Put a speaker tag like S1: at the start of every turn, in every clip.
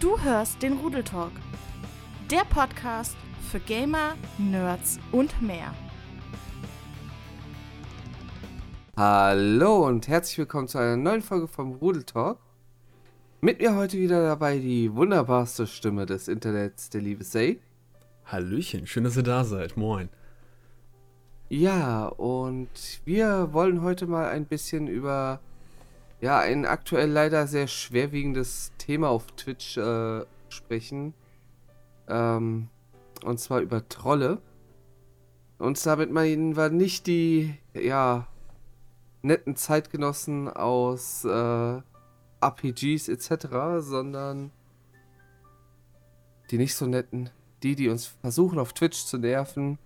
S1: Du hörst den Rudeltalk, der Podcast für Gamer, Nerds und mehr.
S2: Hallo und herzlich willkommen zu einer neuen Folge vom Rudeltalk. Mit mir heute wieder dabei die wunderbarste Stimme des Internets, der liebe Say.
S3: Hallöchen, schön, dass ihr da seid. Moin.
S2: Ja, und wir wollen heute mal ein bisschen über ja, ein aktuell leider sehr schwerwiegendes Thema auf Twitch äh, sprechen. Ähm, und zwar über Trolle. Und damit meinen wir nicht die, ja, netten Zeitgenossen aus äh, RPGs etc., sondern die nicht so netten, die, die uns versuchen auf Twitch zu nerven,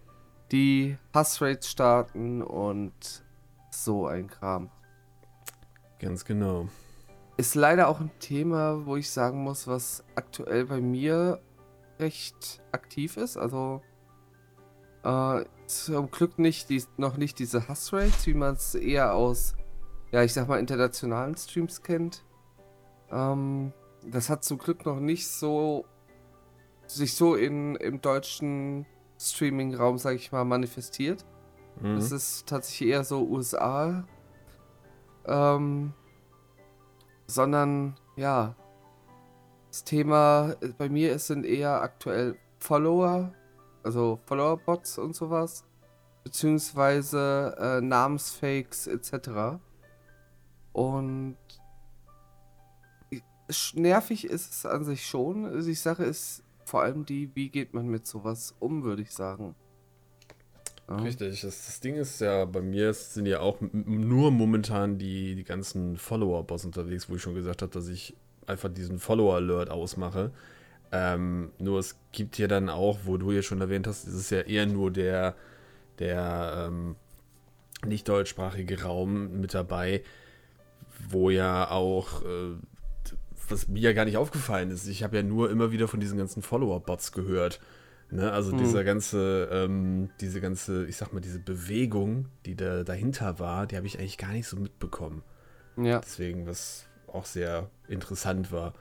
S2: die Hassrates starten und so ein Kram.
S3: Ganz genau.
S2: Ist leider auch ein Thema, wo ich sagen muss, was aktuell bei mir recht aktiv ist. Also äh, zum Glück nicht die, noch nicht diese Hassrates, wie man es eher aus, ja, ich sag mal, internationalen Streams kennt. Ähm, das hat zum Glück noch nicht so sich so in, im deutschen Streaming-Raum, sag ich mal, manifestiert. Mhm. Das ist tatsächlich eher so USA ähm, sondern ja, das Thema bei mir sind eher aktuell Follower, also Follower-Bots und sowas, beziehungsweise äh, Namensfakes etc. Und nervig ist es an sich schon. Also die Sache ist vor allem die, wie geht man mit sowas um, würde ich sagen.
S3: Ja. Richtig, das, das, Ding ist ja, bei mir sind ja auch nur momentan die, die ganzen Follower-Boss unterwegs, wo ich schon gesagt habe, dass ich einfach diesen Follower-Alert ausmache. Ähm, nur es gibt ja dann auch, wo du ja schon erwähnt hast, es ist ja eher nur der, der ähm, nicht deutschsprachige Raum mit dabei, wo ja auch, äh, was mir ja gar nicht aufgefallen ist, ich habe ja nur immer wieder von diesen ganzen Follower-Bots gehört. Ne, also mhm. dieser ganze, ähm, diese ganze, ich sag mal, diese Bewegung, die da dahinter war, die habe ich eigentlich gar nicht so mitbekommen. Ja. Deswegen, was auch sehr interessant war.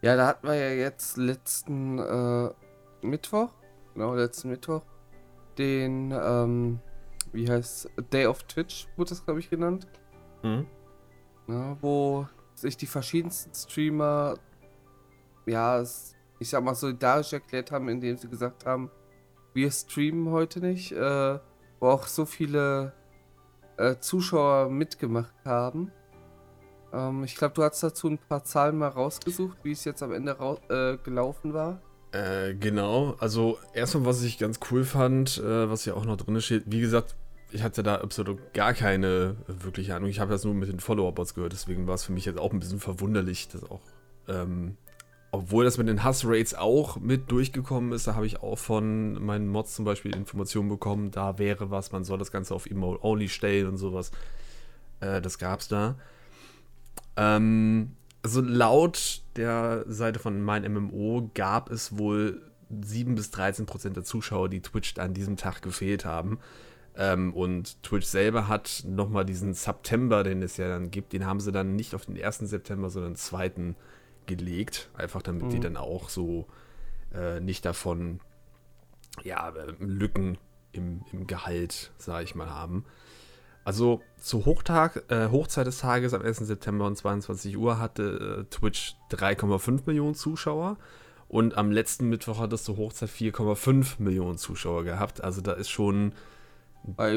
S2: Ja, da hatten wir ja jetzt letzten äh, Mittwoch, genau, letzten Mittwoch, den, ähm, wie heißt Day of Twitch, wurde das, glaube ich, genannt. Mhm. Ja, wo sich die verschiedensten Streamer, ja, es ich sag mal, solidarisch erklärt haben, indem sie gesagt haben, wir streamen heute nicht, äh, wo auch so viele äh, Zuschauer mitgemacht haben. Ähm, ich glaube, du hast dazu ein paar Zahlen mal rausgesucht, wie es jetzt am Ende äh, gelaufen war.
S3: Äh, genau, also erstmal, was ich ganz cool fand, äh, was ja auch noch drin steht, wie gesagt, ich hatte da absolut gar keine wirkliche Ahnung. Ich habe das nur mit den Follower-Bots gehört, deswegen war es für mich jetzt auch ein bisschen verwunderlich, dass auch ähm, obwohl das mit den Hassrates auch mit durchgekommen ist, da habe ich auch von meinen Mods zum Beispiel Informationen bekommen, da wäre was, man soll das Ganze auf Emote Only stellen und sowas. Äh, das gab's da. Ähm, also laut der Seite von mein MMO gab es wohl 7 bis 13 Prozent der Zuschauer, die Twitch an diesem Tag gefehlt haben. Ähm, und Twitch selber hat nochmal diesen September, den es ja dann gibt, den haben sie dann nicht auf den 1. September, sondern den 2 gelegt, einfach damit mhm. die dann auch so äh, nicht davon ja, äh, Lücken im, im Gehalt, sage ich mal, haben. Also zu Hochtag, äh, Hochzeit des Tages am 1. September um 22 Uhr hatte äh, Twitch 3,5 Millionen Zuschauer und am letzten Mittwoch hat es zur Hochzeit 4,5 Millionen Zuschauer gehabt. Also da ist schon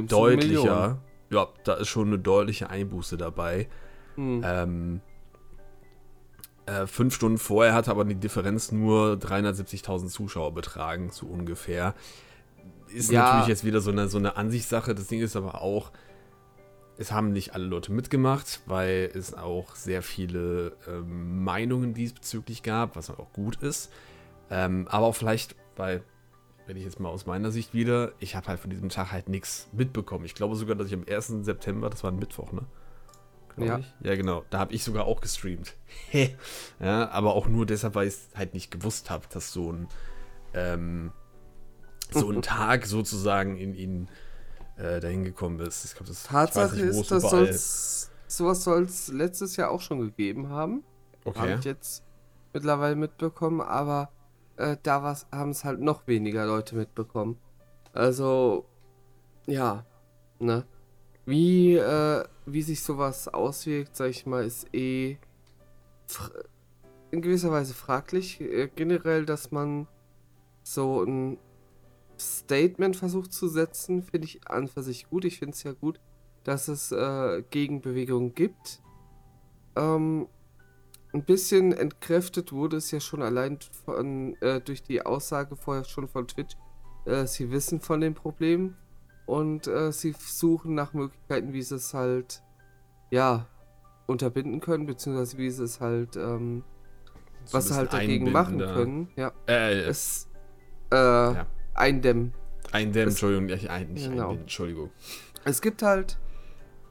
S3: deutlicher, ja, da ist schon eine deutliche Einbuße dabei. Hm. Ähm, äh, fünf Stunden vorher hat aber die Differenz nur 370.000 Zuschauer betragen, so ungefähr. Ist ja. natürlich jetzt wieder so eine, so eine Ansichtssache. Das Ding ist aber auch, es haben nicht alle Leute mitgemacht, weil es auch sehr viele ähm, Meinungen diesbezüglich gab, was auch gut ist. Ähm, aber auch vielleicht, weil, wenn ich jetzt mal aus meiner Sicht wieder, ich habe halt von diesem Tag halt nichts mitbekommen. Ich glaube sogar, dass ich am 1. September, das war ein Mittwoch, ne?
S2: Ja.
S3: ich. Ja, genau. Da habe ich sogar auch gestreamt. ja, aber auch nur deshalb, weil ich es halt nicht gewusst habe, dass so ein, ähm, so ein Tag sozusagen in ihn äh, dahin gekommen ist. Ich
S2: glaub, das, Tatsache nicht, ist, dass sowas soll es letztes Jahr auch schon gegeben haben. Okay. Habe ich jetzt mittlerweile mitbekommen, aber äh, da haben es halt noch weniger Leute mitbekommen. Also, ja, ne? Wie, äh, wie sich sowas auswirkt, sag ich mal, ist eh in gewisser Weise fraglich. Äh, generell, dass man so ein Statement versucht zu setzen, finde ich an für sich gut. Ich finde es ja gut, dass es äh, Gegenbewegungen gibt. Ähm, ein bisschen entkräftet wurde es ja schon allein von, äh, durch die Aussage vorher schon von Twitch. Äh, sie wissen von dem Problem und äh, sie suchen nach Möglichkeiten, wie sie es halt, ja, unterbinden können, beziehungsweise wie sie es halt, ähm, so was sie halt dagegen machen da. können. Ja.
S3: Äh,
S2: es, äh, ja. eindämmen.
S3: Eindämmen, Entschuldigung, ja, ein, nicht
S2: genau.
S3: Entschuldigung.
S2: Es gibt halt,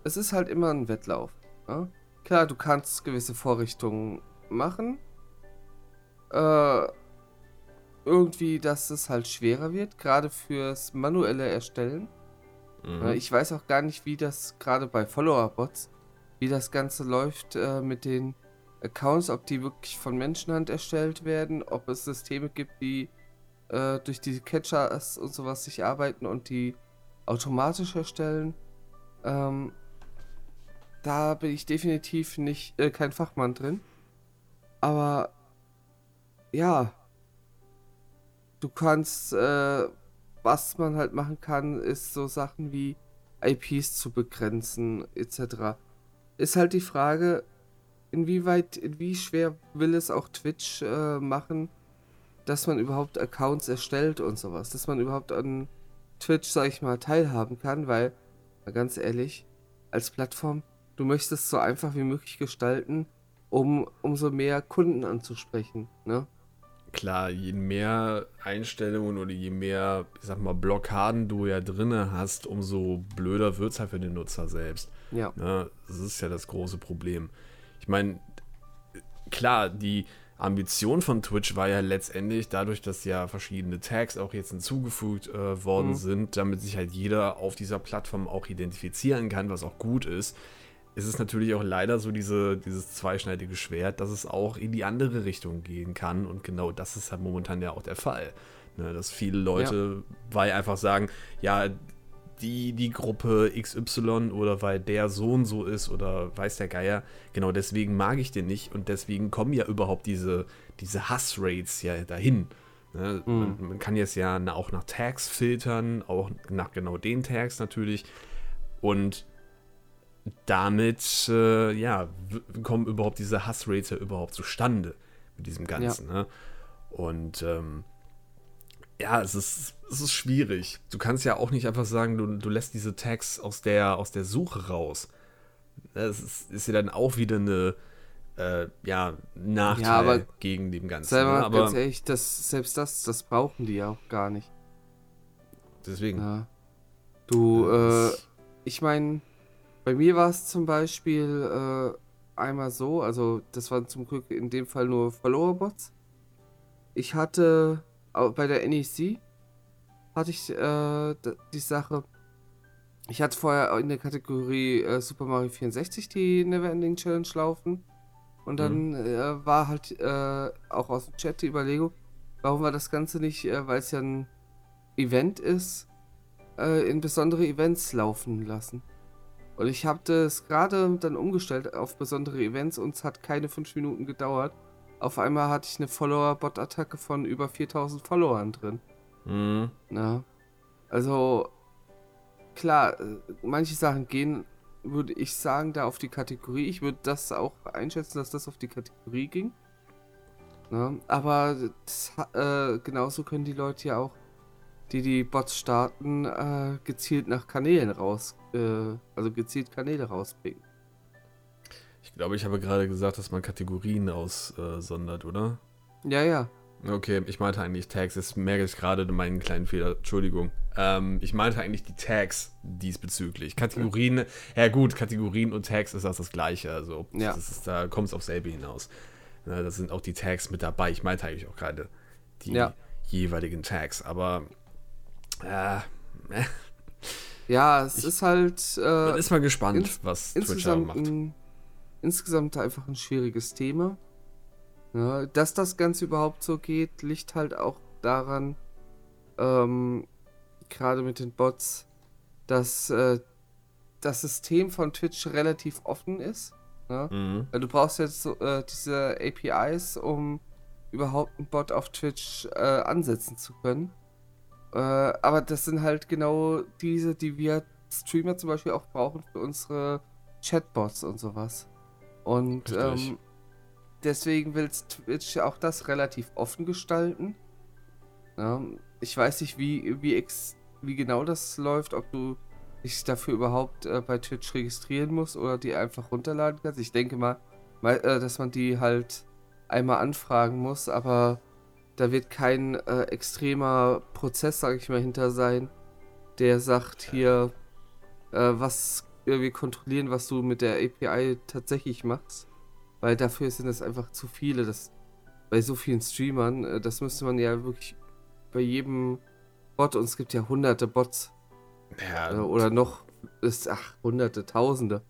S2: es ist halt immer ein Wettlauf. Ja? Klar, du kannst gewisse Vorrichtungen machen. Äh, irgendwie, dass es halt schwerer wird, gerade fürs manuelle Erstellen. Mhm. Äh, ich weiß auch gar nicht, wie das gerade bei Follower-Bots, wie das Ganze läuft äh, mit den Accounts, ob die wirklich von Menschenhand erstellt werden, ob es Systeme gibt, die äh, durch die Catchers und sowas sich arbeiten und die automatisch erstellen. Ähm, da bin ich definitiv nicht äh, kein Fachmann drin. Aber ja, du kannst, äh, was man halt machen kann, ist so Sachen wie IPs zu begrenzen, etc. Ist halt die Frage, inwieweit, wie schwer will es auch Twitch äh, machen, dass man überhaupt Accounts erstellt und sowas, dass man überhaupt an Twitch, sag ich mal, teilhaben kann, weil, mal ganz ehrlich, als Plattform du möchtest es so einfach wie möglich gestalten, um umso mehr Kunden anzusprechen, ne?
S3: Klar, je mehr Einstellungen oder je mehr, ich sag mal, Blockaden du ja drinne hast, umso blöder wird es halt für den Nutzer selbst.
S2: Ja.
S3: Ne? Das ist ja das große Problem. Ich meine, klar, die Ambition von Twitch war ja letztendlich dadurch, dass ja verschiedene Tags auch jetzt hinzugefügt äh, worden mhm. sind, damit sich halt jeder auf dieser Plattform auch identifizieren kann, was auch gut ist ist es natürlich auch leider so diese, dieses zweischneidige Schwert, dass es auch in die andere Richtung gehen kann. Und genau das ist halt momentan ja auch der Fall. Ne, dass viele Leute, ja. weil einfach sagen, ja, die, die Gruppe XY oder weil der Sohn so ist oder weiß der Geier, genau deswegen mag ich den nicht und deswegen kommen ja überhaupt diese, diese Hassrates ja dahin. Ne? Mhm. Man, man, kann jetzt ja auch nach Tags filtern, auch nach genau den Tags natürlich. Und damit, äh, ja, kommen überhaupt diese Hassrates ja überhaupt zustande mit diesem Ganzen. Ja. Ne? Und ähm, ja, es ist, es ist schwierig. Du kannst ja auch nicht einfach sagen, du, du lässt diese Tags aus der, aus der Suche raus. Das ist, ist ja dann auch wieder eine, äh, ja, Nachteil ja, aber gegen dem Ganzen.
S2: Selber, ne? aber ganz ehrlich, das, selbst das, das brauchen die ja auch gar nicht.
S3: Deswegen.
S2: Ja. Du, äh, ich meine, bei mir war es zum Beispiel äh, einmal so, also das waren zum Glück in dem Fall nur Follower-Bots. Ich hatte bei der NEC hatte ich äh, die Sache. Ich hatte vorher in der Kategorie äh, Super Mario 64 die Neverending Challenge laufen. Und dann mhm. äh, war halt äh, auch aus dem Chat die Überlegung, warum wir das Ganze nicht, äh, weil es ja ein Event ist, äh, in besondere Events laufen lassen. Und ich habe das gerade dann umgestellt auf besondere Events und es hat keine 5 Minuten gedauert. Auf einmal hatte ich eine Follower-Bot-Attacke von über 4000 Followern drin.
S3: Mhm.
S2: Na, also, klar, äh, manche Sachen gehen, würde ich sagen, da auf die Kategorie. Ich würde das auch einschätzen, dass das auf die Kategorie ging. Na, aber das, äh, genauso können die Leute ja auch die die Bots starten, äh, gezielt nach Kanälen raus, äh, also gezielt Kanäle rauspicken.
S3: Ich glaube, ich habe gerade gesagt, dass man Kategorien aussondert, oder?
S2: Ja, ja.
S3: Okay, ich meinte eigentlich Tags. Jetzt merke ich gerade meinen kleinen Fehler. Entschuldigung. Ähm, ich meinte eigentlich die Tags diesbezüglich. Kategorien, ja gut, Kategorien und Tags ist das das Gleiche. Also,
S2: ja.
S3: das ist, da kommt es auf selbe hinaus. Da sind auch die Tags mit dabei. Ich meinte eigentlich auch gerade die
S2: ja.
S3: jeweiligen Tags. Aber ja.
S2: ja, es ich, ist halt. Äh,
S3: man ist mal gespannt, ins, was
S2: Twitch macht. Ein, insgesamt einfach ein schwieriges Thema. Ja, dass das Ganze überhaupt so geht, liegt halt auch daran, ähm, gerade mit den Bots, dass äh, das System von Twitch relativ offen ist. Ne?
S3: Mhm.
S2: Du brauchst jetzt so, äh, diese APIs, um überhaupt einen Bot auf Twitch äh, ansetzen zu können. Äh, aber das sind halt genau diese, die wir Streamer zum Beispiel auch brauchen für unsere Chatbots und sowas. Und ähm, deswegen will Twitch auch das relativ offen gestalten. Ja, ich weiß nicht, wie, wie, ex, wie genau das läuft, ob du dich dafür überhaupt äh, bei Twitch registrieren musst oder die einfach runterladen kannst. Ich denke mal, mal äh, dass man die halt einmal anfragen muss, aber da wird kein äh, extremer Prozess, sage ich mal, hinter sein, der sagt hier, äh, was wir kontrollieren, was du mit der API tatsächlich machst. Weil dafür sind es einfach zu viele. Das, bei so vielen Streamern, äh, das müsste man ja wirklich bei jedem Bot, und es gibt ja hunderte Bots,
S3: Ja,
S2: äh, oder noch, ist, ach, hunderte, tausende.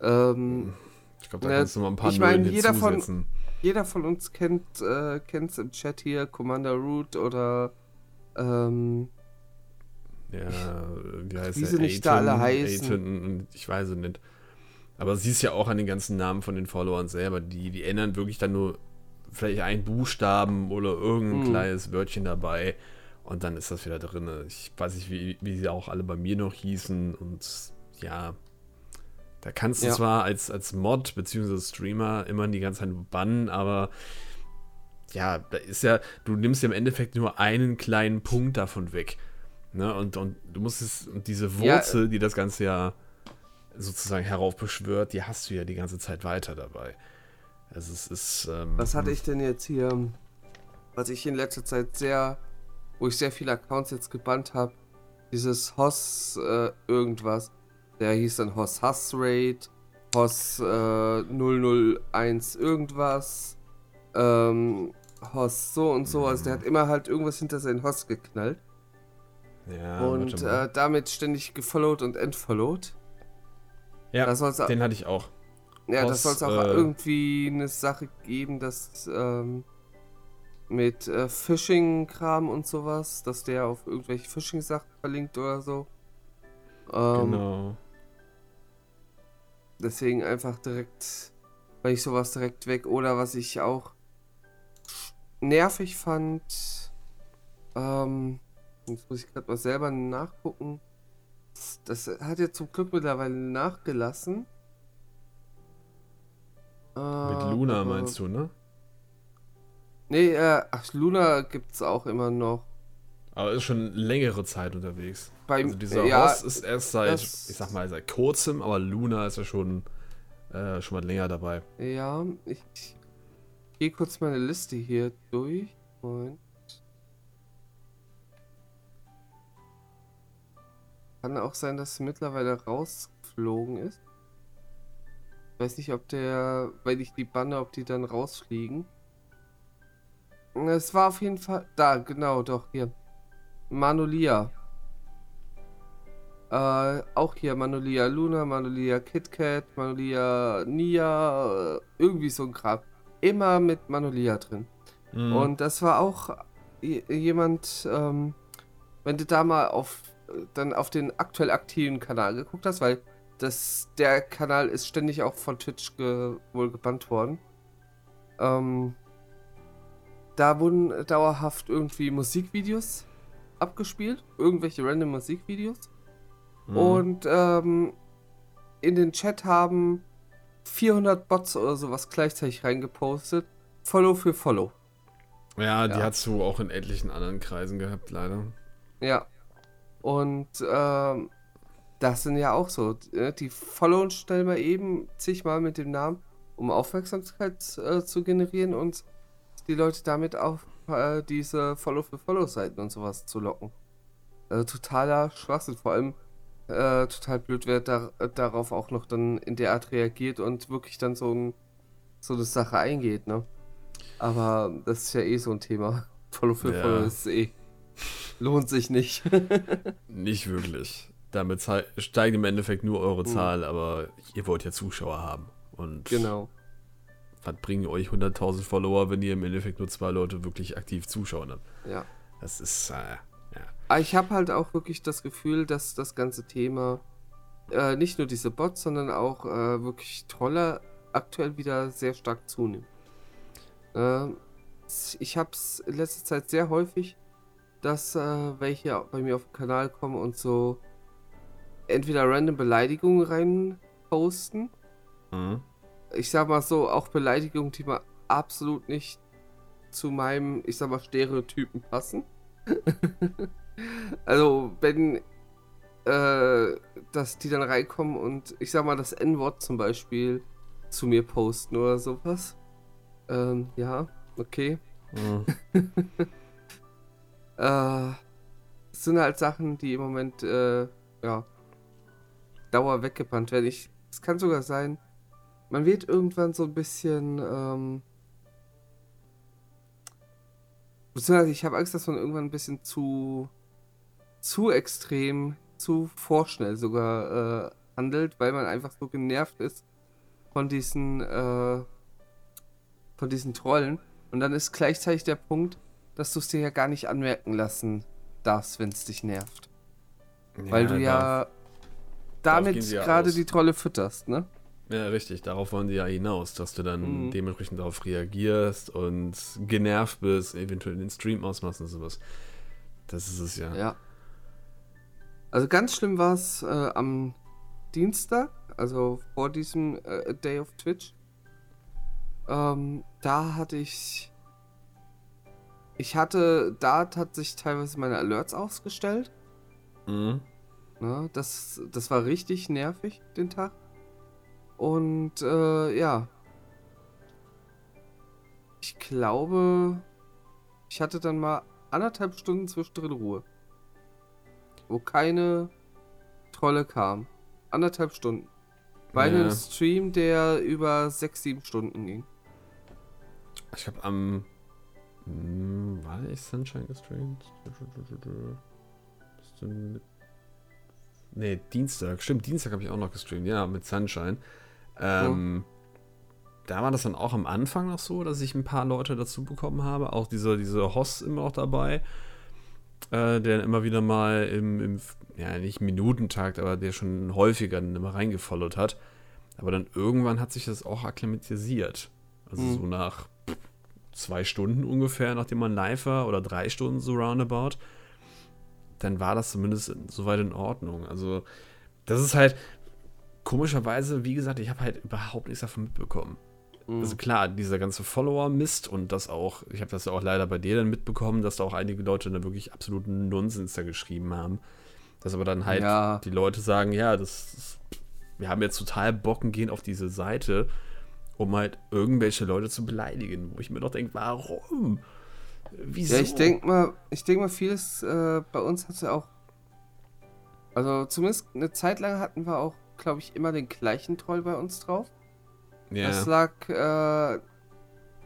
S2: Ähm,
S3: ich glaube, da
S2: Ja,
S3: kannst du mal ein paar
S2: ich mein, jeder von-
S3: hinzusetzen.
S2: Jeder von uns kennt äh, kennt's im Chat hier, Commander Root oder ähm,
S3: Ja, wie heißt
S2: Wie sie nicht da alle heißen.
S3: Aiton, ich weiß es nicht. Aber siehst ja auch an den ganzen Namen von den Followern selber, die, die ändern wirklich dann nur vielleicht einen Buchstaben oder irgendein
S2: Hm.
S3: kleines Wörtchen dabei und dann ist das wieder drin. Ich weiß nicht, wie, wie sie auch alle bei mir noch hießen und ja, da kannst du
S2: Ja.
S3: zwar als, als Mod bzw. Streamer immer die ganze Zeit bannen, aber ja, da ist ja, du nimmst ja im Endeffekt nur einen kleinen Punkt davon weg. Ne? Und, und du musst es, und diese
S2: Ja,
S3: Wurzel, die das Ganze ja sozusagen heraufbeschwört, die hast du ja die ganze Zeit weiter dabei. Also es ist. Ähm,
S2: was hatte ich denn jetzt hier, was ich in letzter Zeit sehr, wo ich sehr viele Accounts jetzt gebannt habe, dieses Hoss äh, irgendwas, der hieß dann Hoss Hass Rate, Hoss äh, 001 irgendwas, ähm, Hoss so und so, also der hat immer halt irgendwas hinter seinen Hoss geknallt.
S3: Ja,
S2: und äh, damit ständig gefollowed und entfollowed.
S3: ja,
S2: auch-
S3: den hatte ich auch.
S2: Ja,
S3: Aus,
S2: das soll es auch
S3: äh,
S2: irgendwie eine Sache geben, dass ähm, mit äh, Phishing-Kram und sowas, dass der auf irgendwelche Phishing-Sachen verlinkt oder so. Ähm,
S3: genau.
S2: Deswegen einfach direkt, weil ich sowas direkt weg. Oder was ich auch nervig fand, ähm, jetzt muss ich gerade mal selber nachgucken. Das, hat ja zum Glück mittlerweile nachgelassen.
S3: Mit Luna meinst du, ne?
S2: Nee, äh, ach, Luna gibt's auch immer noch.
S3: Aber ist schon längere Zeit unterwegs.
S2: Beim,
S3: Also dieser
S2: ja,
S3: Ross ist erst seit, ich sag mal, seit kurzem, aber Luna ist ja schon, äh, schon mal länger dabei.
S2: ja, ich, ich gehe kurz meine Liste hier durch. Und kann auch sein, dass sie mittlerweile rausgeflogen ist. Ich weiß nicht, ob der, weil ich die banne, ob die dann rausfliegen. Es war auf jeden Fall. Da, genau, doch, hier. Manolia. Äh, auch hier Manolia Luna, Manolia KitKat, Manolia Nia, äh, irgendwie so ein Kram. Immer mit Manolia drin.
S3: Mhm.
S2: Und das war auch jemand, ähm, wenn du da mal auf dann auf den aktuell aktiven Kanal geguckt hast, weil das der Kanal ist ständig auch von Twitch ge, wohl gebannt worden. Ähm, da wurden dauerhaft irgendwie Musikvideos abgespielt, irgendwelche random Musikvideos.
S3: Mhm.
S2: Und ähm, in den Chat haben 400 Bots oder sowas gleichzeitig reingepostet. Follow für Follow.
S3: ja, die
S2: ja.
S3: hast du auch in etlichen anderen Kreisen gehabt, leider.
S2: Ja. Und ähm, das sind ja auch so. äh, Die followen schnell mal eben zigmal mit dem Namen, um Aufmerksamkeit äh, zu generieren und die Leute damit auf äh, diese Follow für Follow-Seiten und sowas zu locken. Äh, totaler Schwachsinn. Vor allem äh, total blöd, wer da, äh, darauf auch noch dann in der Art reagiert und wirklich dann so, ein, so eine Sache eingeht, ne? Aber das ist ja eh so ein Thema. Follow für
S3: Ja.
S2: Follow ist eh. Lohnt sich nicht.
S3: Nicht wirklich. Damit steigt im Endeffekt nur eure
S2: Mhm.
S3: Zahl, aber ihr wollt ja Zuschauer haben. Und
S2: genau.
S3: was bringen euch 100.000 Follower, wenn ihr im Endeffekt nur zwei Leute wirklich aktiv zuschauen habt?
S2: Ja.
S3: Das ist, äh, ja.
S2: Aber ich habe halt auch wirklich das Gefühl, dass das ganze Thema äh, nicht nur diese Bots, sondern auch äh, wirklich Trolle aktuell wieder sehr stark zunimmt. Äh, ich habe es in letzter Zeit sehr häufig, dass äh, welche bei mir auf den Kanal kommen und so entweder random Beleidigungen rein posten.
S3: Mhm.
S2: Ich sag mal so, auch Beleidigungen, die mal absolut nicht zu meinem, ich sag mal, Stereotypen passen. also, wenn äh, dass die dann reinkommen und ich sag mal das N-Wort zum Beispiel zu mir posten oder sowas. Ähm, ja, okay.
S3: Mhm.
S2: Äh, es sind halt Sachen, die im Moment, äh, ja, Dauer weggebannt werden. Ich, es kann sogar sein, man wird irgendwann so ein bisschen, ähm, beziehungsweise ich habe Angst, dass man irgendwann ein bisschen zu, zu extrem, zu vorschnell sogar äh, handelt, weil man einfach so genervt ist von diesen, äh, von diesen Trollen. Und dann ist gleichzeitig der Punkt, dass du es dir ja gar nicht anmerken lassen darfst, wenn es dich nervt. Weil du ja damit
S3: ja
S2: gerade die Trolle fütterst, ne?
S3: Ja, richtig. Darauf wollen die ja hinaus, dass du dann
S2: Mhm.
S3: dementsprechend darauf reagierst und genervt bist, eventuell den Stream ausmachst und sowas. Das ist es ja.
S2: Ja. Also ganz schlimm war es äh, am Dienstag, also vor diesem äh, Day of Twitch. Ähm, da hatte ich. Ich hatte, da hat sich teilweise meine Alerts ausgestellt.
S3: Mhm.
S2: Ne? Das, das war richtig nervig, den Tag. Und äh, ja. Ich glaube, ich hatte dann mal anderthalb Stunden zwischendrin Ruhe. Wo keine Trolle kam. Anderthalb Stunden. Bei
S3: Ja.
S2: einem Stream, der über sechs, sieben Stunden ging.
S3: Ich habe am. Hm, war ich Sunshine gestreamt? Nee, Dienstag. Stimmt, Dienstag habe ich auch noch gestreamt. Ja, mit Sunshine. Ähm, Da war das dann auch am Anfang noch so, dass ich ein paar Leute dazu bekommen habe. Auch dieser, diese Hoss immer noch dabei. Äh, der immer wieder mal im, im, ja, nicht Minutentakt, aber der schon häufiger dann immer reingefollowt hat. Aber dann irgendwann hat sich das auch akklimatisiert. Also
S2: Mhm.
S3: so nach zwei Stunden ungefähr, nachdem man live war, oder drei Stunden so roundabout, dann war das zumindest soweit in Ordnung. Also, das ist halt komischerweise, wie gesagt, ich habe halt überhaupt nichts davon mitbekommen.
S2: Mhm.
S3: Also klar, dieser ganze Follower-Mist und das auch, ich habe das ja auch leider bei dir dann mitbekommen, dass da auch einige Leute da wirklich absoluten Nonsens da geschrieben haben. Dass aber dann halt
S2: Ja.
S3: die Leute sagen, ja, das, das wir haben jetzt total Bock und gehen auf diese Seite, um halt irgendwelche Leute zu beleidigen, wo ich mir doch denke, warum? Wieso?
S2: Ja, ich denke mal, ich denke mal, vieles äh, bei uns hat ja auch. Also zumindest eine Zeit lang hatten wir auch, glaube ich, immer den gleichen Troll bei uns drauf.
S3: ja.
S2: Das lag, äh,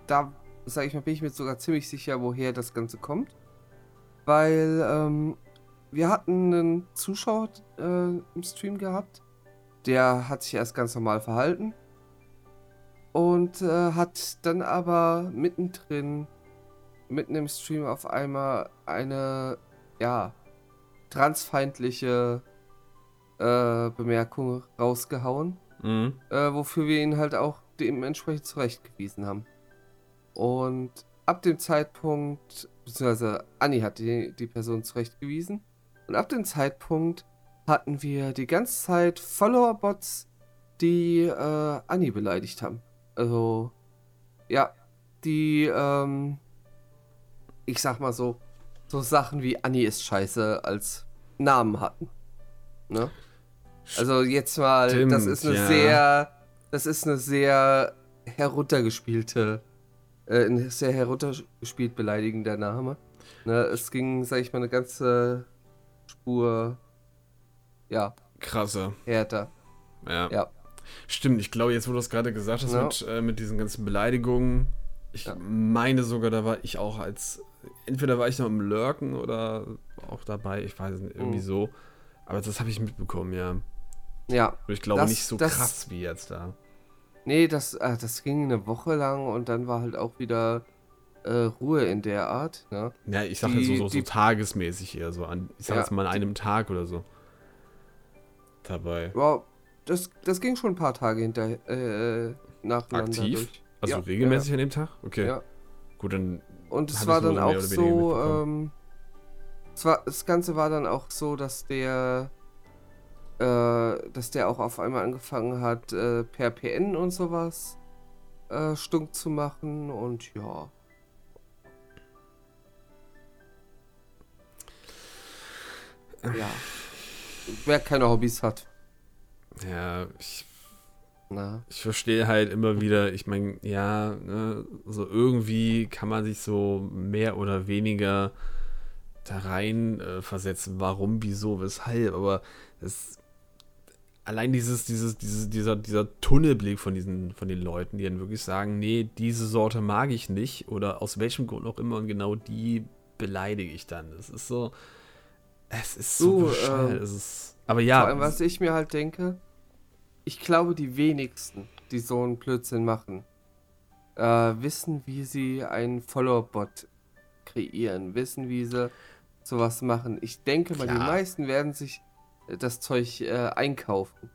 S2: da, sag ich mal, bin ich mir sogar ziemlich sicher, woher das Ganze kommt. Weil, ähm, wir hatten einen Zuschauer äh, im Stream gehabt. Der hat sich erst ganz normal verhalten. Und äh, hat dann aber mittendrin, mitten im Stream auf einmal eine, ja, transfeindliche äh, Bemerkung rausgehauen
S3: Mhm.
S2: äh, wofür wir ihn halt auch dementsprechend zurechtgewiesen haben. Und ab dem Zeitpunkt, beziehungsweise Anni hat die, die Person zurechtgewiesen, und ab dem Zeitpunkt hatten wir die ganze Zeit Follower-Bots, die äh, Anni beleidigt haben. Also, ja, die, ähm, ich sag mal so, so Sachen wie Anni ist scheiße als Namen hatten. Ne? Also jetzt mal, das
S3: Stimmt,
S2: ist eine
S3: ja.
S2: sehr, das ist eine sehr heruntergespielte, äh, ein sehr heruntergespielt beleidigender Name. Ne, es ging, sag ich mal, eine ganze Spur, ja,
S3: Krasser.
S2: härter.
S3: Ja.
S2: Ja.
S3: Stimmt, ich glaube, jetzt, wo du das gerade gesagt hast
S2: Ja.
S3: mit, äh, mit diesen ganzen Beleidigungen, ich
S2: Ja.
S3: meine sogar, da war ich auch als, entweder war ich noch im Lurken oder auch dabei, ich weiß nicht, irgendwie
S2: Mhm.
S3: so. Aber das habe ich mitbekommen, ja.
S2: Ja,
S3: Und ich glaube
S2: Das-
S3: nicht so
S2: das-
S3: krass wie jetzt da.
S2: Nee, das, äh, das ging eine Woche lang und dann war halt auch wieder äh, Ruhe in der Art. Ne?
S3: Ja, ich sag jetzt so, so, so tagesmäßig eher so an. Ich sag
S2: Ja,
S3: jetzt mal an einem Tag oder so. Dabei.
S2: Wow, das, das ging schon ein paar Tage hinter, äh, nacheinander
S3: Aktiv?
S2: durch.
S3: Also
S2: Ja,
S3: regelmäßig an dem Tag? Okay.
S2: Ja.
S3: Gut, dann.
S2: Und es war dann auch so, ähm, es war, das Ganze war dann auch so, dass der, äh, dass der auch auf einmal angefangen hat, äh, per PN und sowas äh, stunk zu machen und ja. Ja. Wer keine Hobbys hat.
S3: Ja, ich,
S2: Na.
S3: ich verstehe halt immer wieder, ich meine, ja, ne, so irgendwie kann man sich so mehr oder weniger da rein äh, versetzen, warum, wieso, weshalb, aber es allein dieses, dieses, dieses, dieser, dieser Tunnelblick von diesen, von den Leuten, die dann wirklich sagen, nee, diese Sorte mag ich nicht oder aus welchem Grund auch immer und genau die beleidige ich dann. Es ist so, es ist so
S2: Du,
S3: bescheuert,
S2: ähm,
S3: es ist, aber ja,
S2: Vor allem, was ich mir halt denke, ich glaube, die wenigsten, die so einen Blödsinn machen, äh, wissen, wie sie einen Follower-Bot kreieren, wissen, wie sie sowas machen. Ich denke mal, die
S3: Klar.
S2: meisten werden sich das Zeug äh, einkaufen.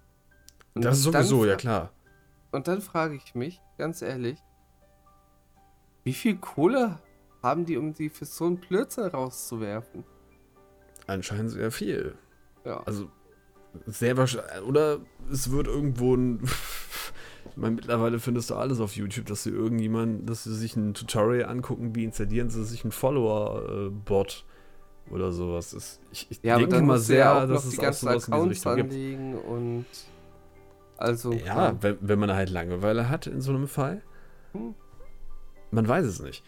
S2: Und
S3: das ist sowieso, ja klar.
S2: Und dann frage ich mich, ganz ehrlich, wie viel Kohle haben die, um die für so einen Blödsinn rauszuwerfen?
S3: Anscheinend sehr viel.
S2: Ja.
S3: Also sehr wahrscheinlich. Oder es wird irgendwo ein. ich meine, mittlerweile findest du alles auf YouTube, dass sie irgendjemand, dass sie sich ein Tutorial angucken, wie installieren sie sich einen Follower-Bot oder sowas. Das, ich ich
S2: Ja,
S3: denke mal
S2: ja
S3: sehr,
S2: noch
S3: dass es auch sowas in diese Richtung gibt.
S2: und also
S3: Ja, wenn, wenn man halt Langeweile hat in so einem Fall.
S2: Hm.
S3: Man weiß es nicht.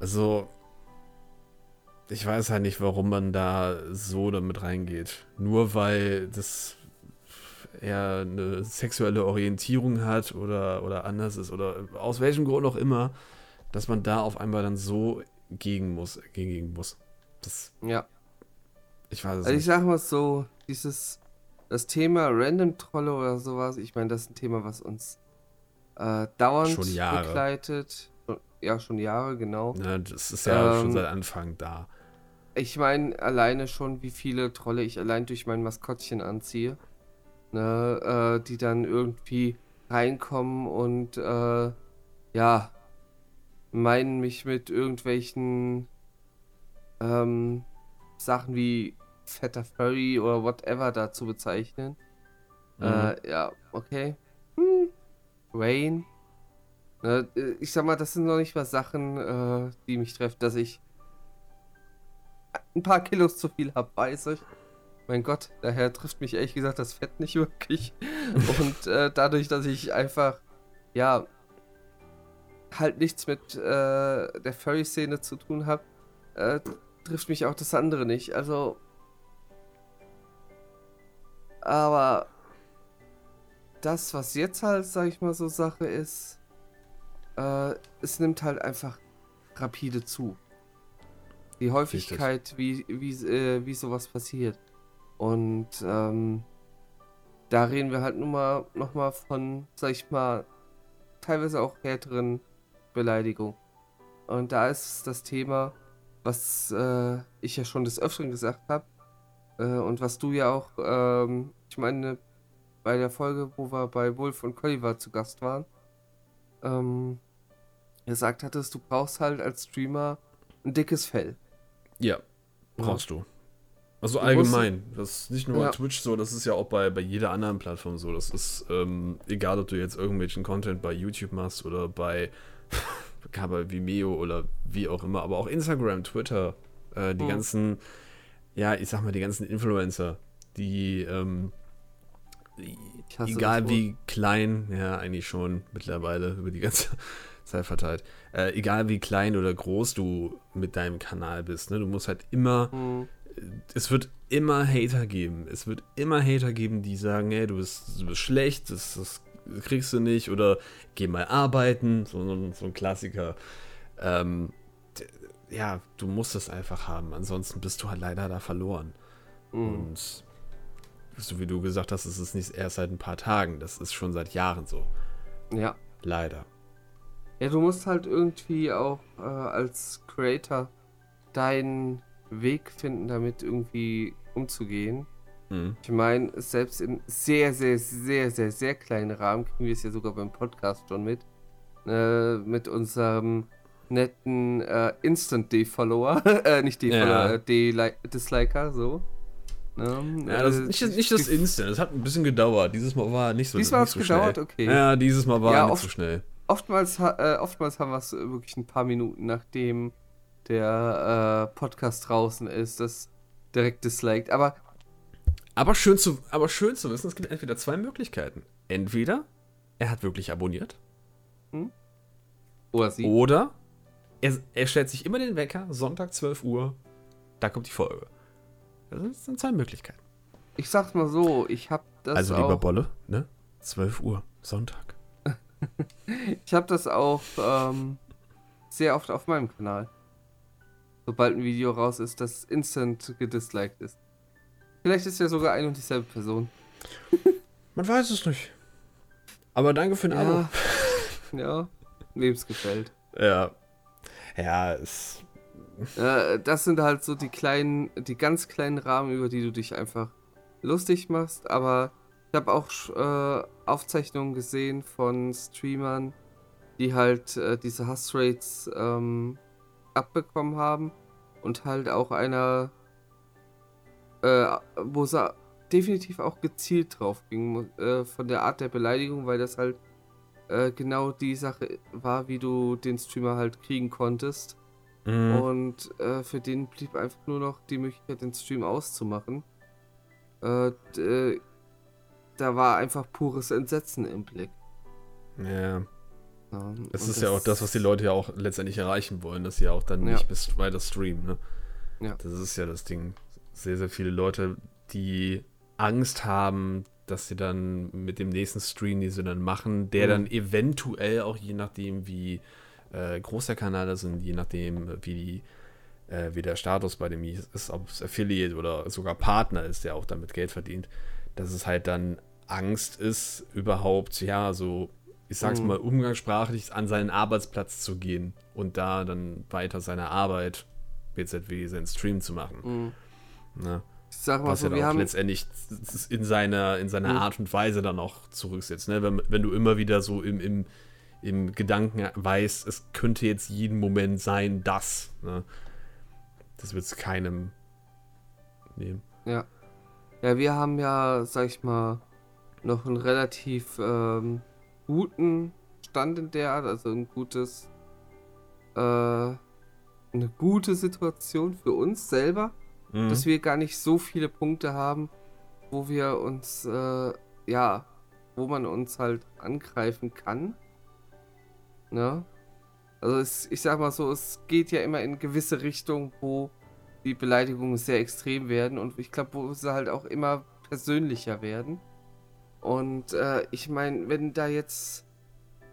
S3: Also, ich weiß halt nicht, warum man da so damit reingeht. Nur weil das eher eine sexuelle Orientierung hat oder, oder anders ist oder aus welchem Grund auch immer, dass man da auf einmal dann so gegen muss, gegen muss. Das,
S2: Ja.
S3: ich weiß es
S2: Also ich
S3: nicht.
S2: sag mal so, dieses das Thema Random Trolle oder sowas, ich meine, das ist ein Thema, was uns äh, dauernd
S3: Schon Jahre.
S2: begleitet. Ja, schon Jahre, genau.
S3: Ne, das ist ja schon
S2: Ähm,
S3: seit Anfang da.
S2: Ich meine alleine schon, wie viele Trolle ich allein durch mein Maskottchen anziehe. Ne, äh, die dann irgendwie reinkommen und äh, ja, meinen mich mit irgendwelchen ähm, Sachen wie fetter Furry oder whatever da zu bezeichnen.
S3: Mhm.
S2: Äh, ja, okay. Hm. Rain. Ne, äh, ich sag mal, das sind noch nicht mal Sachen, äh, die mich treffen, dass ich ein paar Kilos zu viel habe, weiß ich. Mein Gott, daher trifft mich ehrlich gesagt das Fett nicht wirklich. Und äh, dadurch, dass ich einfach, ja, halt nichts mit äh, der Furry-Szene zu tun habe, äh, trifft mich auch das andere nicht. Also. Aber das, was jetzt halt, sag ich mal, so Sache ist, äh, es nimmt halt einfach rapide zu. Die Häufigkeit, wie, wie, äh, wie sowas passiert. Und ähm, da reden wir halt nun mal nochmal von, sag ich mal, teilweise auch härteren Beleidigungen. Und da ist das Thema, was äh, ich ja schon des Öfteren gesagt habe, äh, und was du ja auch, ähm, ich meine, bei der Folge, wo wir bei Wolf und Colliver zu Gast waren, ähm, gesagt hattest, du brauchst halt als Streamer ein dickes Fell.
S3: Ja, brauchst du. Also
S2: Du
S3: allgemein. Das ist nicht nur
S2: Ja.
S3: bei Twitch so, das ist ja auch bei, bei jeder anderen Plattform so. Das ist ähm, egal, ob du jetzt irgendwelchen Content bei YouTube machst oder bei, gar bei Vimeo oder wie auch immer, aber auch Instagram, Twitter, äh, die
S2: Hm.
S3: ganzen, ja, ich sag mal, die ganzen Influencer, die, ähm,
S2: hasse
S3: egal wie klein, ja, eigentlich schon mittlerweile über die ganze Zeit verteilt, äh, egal wie klein oder groß du mit deinem Kanal bist, ne, du musst halt immer
S2: Hm.
S3: es wird immer Hater geben. Es wird immer Hater geben, die sagen, hey, du bist, du bist schlecht, das, das kriegst du nicht oder geh mal arbeiten, so, so, so ein Klassiker. Ähm, ja, du musst es einfach haben, ansonsten bist du halt leider da verloren.
S2: Hm.
S3: Und so wie du gesagt hast, es ist nicht erst seit ein paar Tagen, das ist schon seit Jahren so.
S2: Ja.
S3: Leider.
S2: Ja, du musst halt irgendwie auch äh, als Creator deinen Weg finden, damit irgendwie umzugehen.
S3: Mhm.
S2: Ich meine, selbst in sehr, sehr, sehr, sehr, sehr kleinen Rahmen kriegen wir es ja sogar beim Podcast schon mit. Äh, mit unserem netten äh, Instant-D-Follower. äh, nicht D-Follower,
S3: Ja.
S2: äh, D-Li- Disliker, so. Ne?
S3: Ja, das,
S2: Äh,
S3: nicht, das- nicht das Instant, es hat ein bisschen gedauert. Dieses Mal war nicht so,
S2: Diesmal
S3: nicht so
S2: gedauert,
S3: schnell.
S2: okay.
S3: Ja, dieses Mal war
S2: Ja,
S3: nicht
S2: oft-
S3: so schnell.
S2: Oftmals, äh, oftmals haben wir es wirklich ein paar Minuten, nachdem der äh, Podcast draußen ist, das direkt disliked. Aber
S3: Aber schön, zu, aber schön zu wissen, es gibt entweder zwei Möglichkeiten. Entweder er hat wirklich abonniert
S2: oder sie.
S3: oder er, er stellt sich immer den Wecker, Sonntag 12 Uhr, da kommt die Folge. Das sind zwei Möglichkeiten.
S2: Ich sag's mal so, ich hab das
S3: also lieber Bolle, ne? 12 Uhr, Sonntag.
S2: Ich habe das auch ähm, sehr oft auf meinem Kanal. Sobald ein Video raus ist, das instant gedisliked ist. Vielleicht ist ja sogar ein und dieselbe Person.
S3: Man weiß es nicht. Aber danke für den Abo.
S2: Ja, ja wem es gefällt.
S3: Ja. Ja, es.
S2: Äh, das sind halt so die kleinen, die ganz kleinen Rahmen, über die du dich einfach lustig machst. Aber ich habe auch äh, Aufzeichnungen gesehen von Streamern, die halt äh, diese Hassrates ähm, abbekommen haben. Und halt auch einer, äh, wo es definitiv auch gezielt drauf ging, äh, von der Art der Beleidigung, weil das halt äh, genau die Sache war, wie du den Streamer halt kriegen konntest.
S3: Mhm.
S2: Und äh, für den blieb einfach nur noch die Möglichkeit, den Stream auszumachen. Äh, äh, da war einfach pures Entsetzen im Blick.
S3: Ja.
S2: Und
S3: ist ja auch das, was die Leute ja auch letztendlich erreichen wollen, dass sie ja auch dann
S2: Ja.
S3: nicht bis weiter streamen, ne?
S2: Ja.
S3: Das ist ja das Ding. Sehr, sehr viele Leute, die Angst haben, dass sie dann mit dem nächsten Stream, den sie dann machen, der
S2: Mhm.
S3: dann eventuell auch je nachdem, wie äh, groß der Kanal ist und je nachdem, wie die äh, wie der Status bei dem ist, ob es Affiliate oder sogar Partner ist, der auch damit Geld verdient, dass es halt dann Angst ist, überhaupt, ja, so, ich sag's
S2: Mhm.
S3: mal, umgangssprachlich an seinen Arbeitsplatz zu gehen und da dann weiter seine Arbeit, BZW, seinen Stream zu machen.
S2: Mhm.
S3: Ne?
S2: Ich sag mal
S3: Was
S2: so, wir
S3: auch
S2: haben.
S3: letztendlich in seiner, in seiner
S2: Mhm.
S3: Art und Weise dann auch zurücksetzt. Ne? Wenn, wenn du immer wieder so im, im, im Gedanken weißt, es könnte jetzt jeden Moment sein, das. Ne? Das wird es keinem nehmen.
S2: Ja. Ja, wir haben ja, sag ich mal, noch einen relativ ähm, guten Stand in der Art, also ein gutes, äh, eine gute Situation für uns selber,
S3: Mhm.
S2: dass wir gar nicht so viele Punkte haben, wo wir uns, äh, ja, wo man uns halt angreifen kann. Ne? Also es, ich sag mal so, es geht ja immer in gewisse Richtungen, wo die Beleidigungen sehr extrem werden und ich glaube, wo sie halt auch immer persönlicher werden. Und äh, ich meine, wenn da jetzt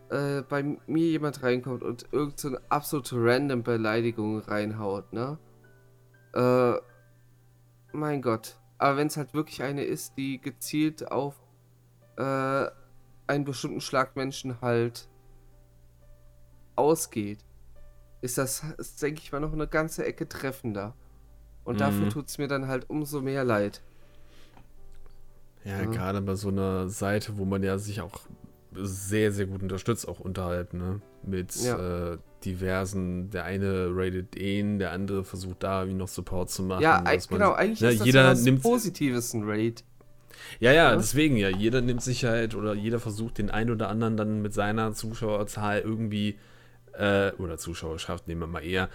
S2: äh, bei mir jemand reinkommt und irgend so absolute random Beleidigung reinhaut, ne? Äh, mein Gott. Aber wenn es halt wirklich eine ist, die gezielt auf äh, einen bestimmten Schlag Menschen halt ausgeht, ist das, ist, denke ich mal, noch eine ganze Ecke treffender. Und dafür
S3: Mhm.
S2: tut es mir dann halt umso mehr leid.
S3: Ja,
S2: Ja.
S3: gerade bei so einer Seite, wo man ja sich auch sehr, sehr gut unterstützt, auch unterhalb, ne? Mit
S2: Ja.
S3: äh, diversen, der eine rated den, der andere versucht da irgendwie noch Support zu machen.
S2: ja,
S3: man-
S2: genau, eigentlich
S3: ne,
S2: ist das
S3: jeder
S2: was
S3: nimmt,
S2: Positives, ein Raid.
S3: Ja, ja,
S2: Ja.
S3: deswegen ja. Jeder nimmt Sicherheit oder jeder versucht den einen oder anderen dann mit seiner Zuschauerzahl irgendwie, äh, oder Zuschauerschaft, nehmen wir mal eher,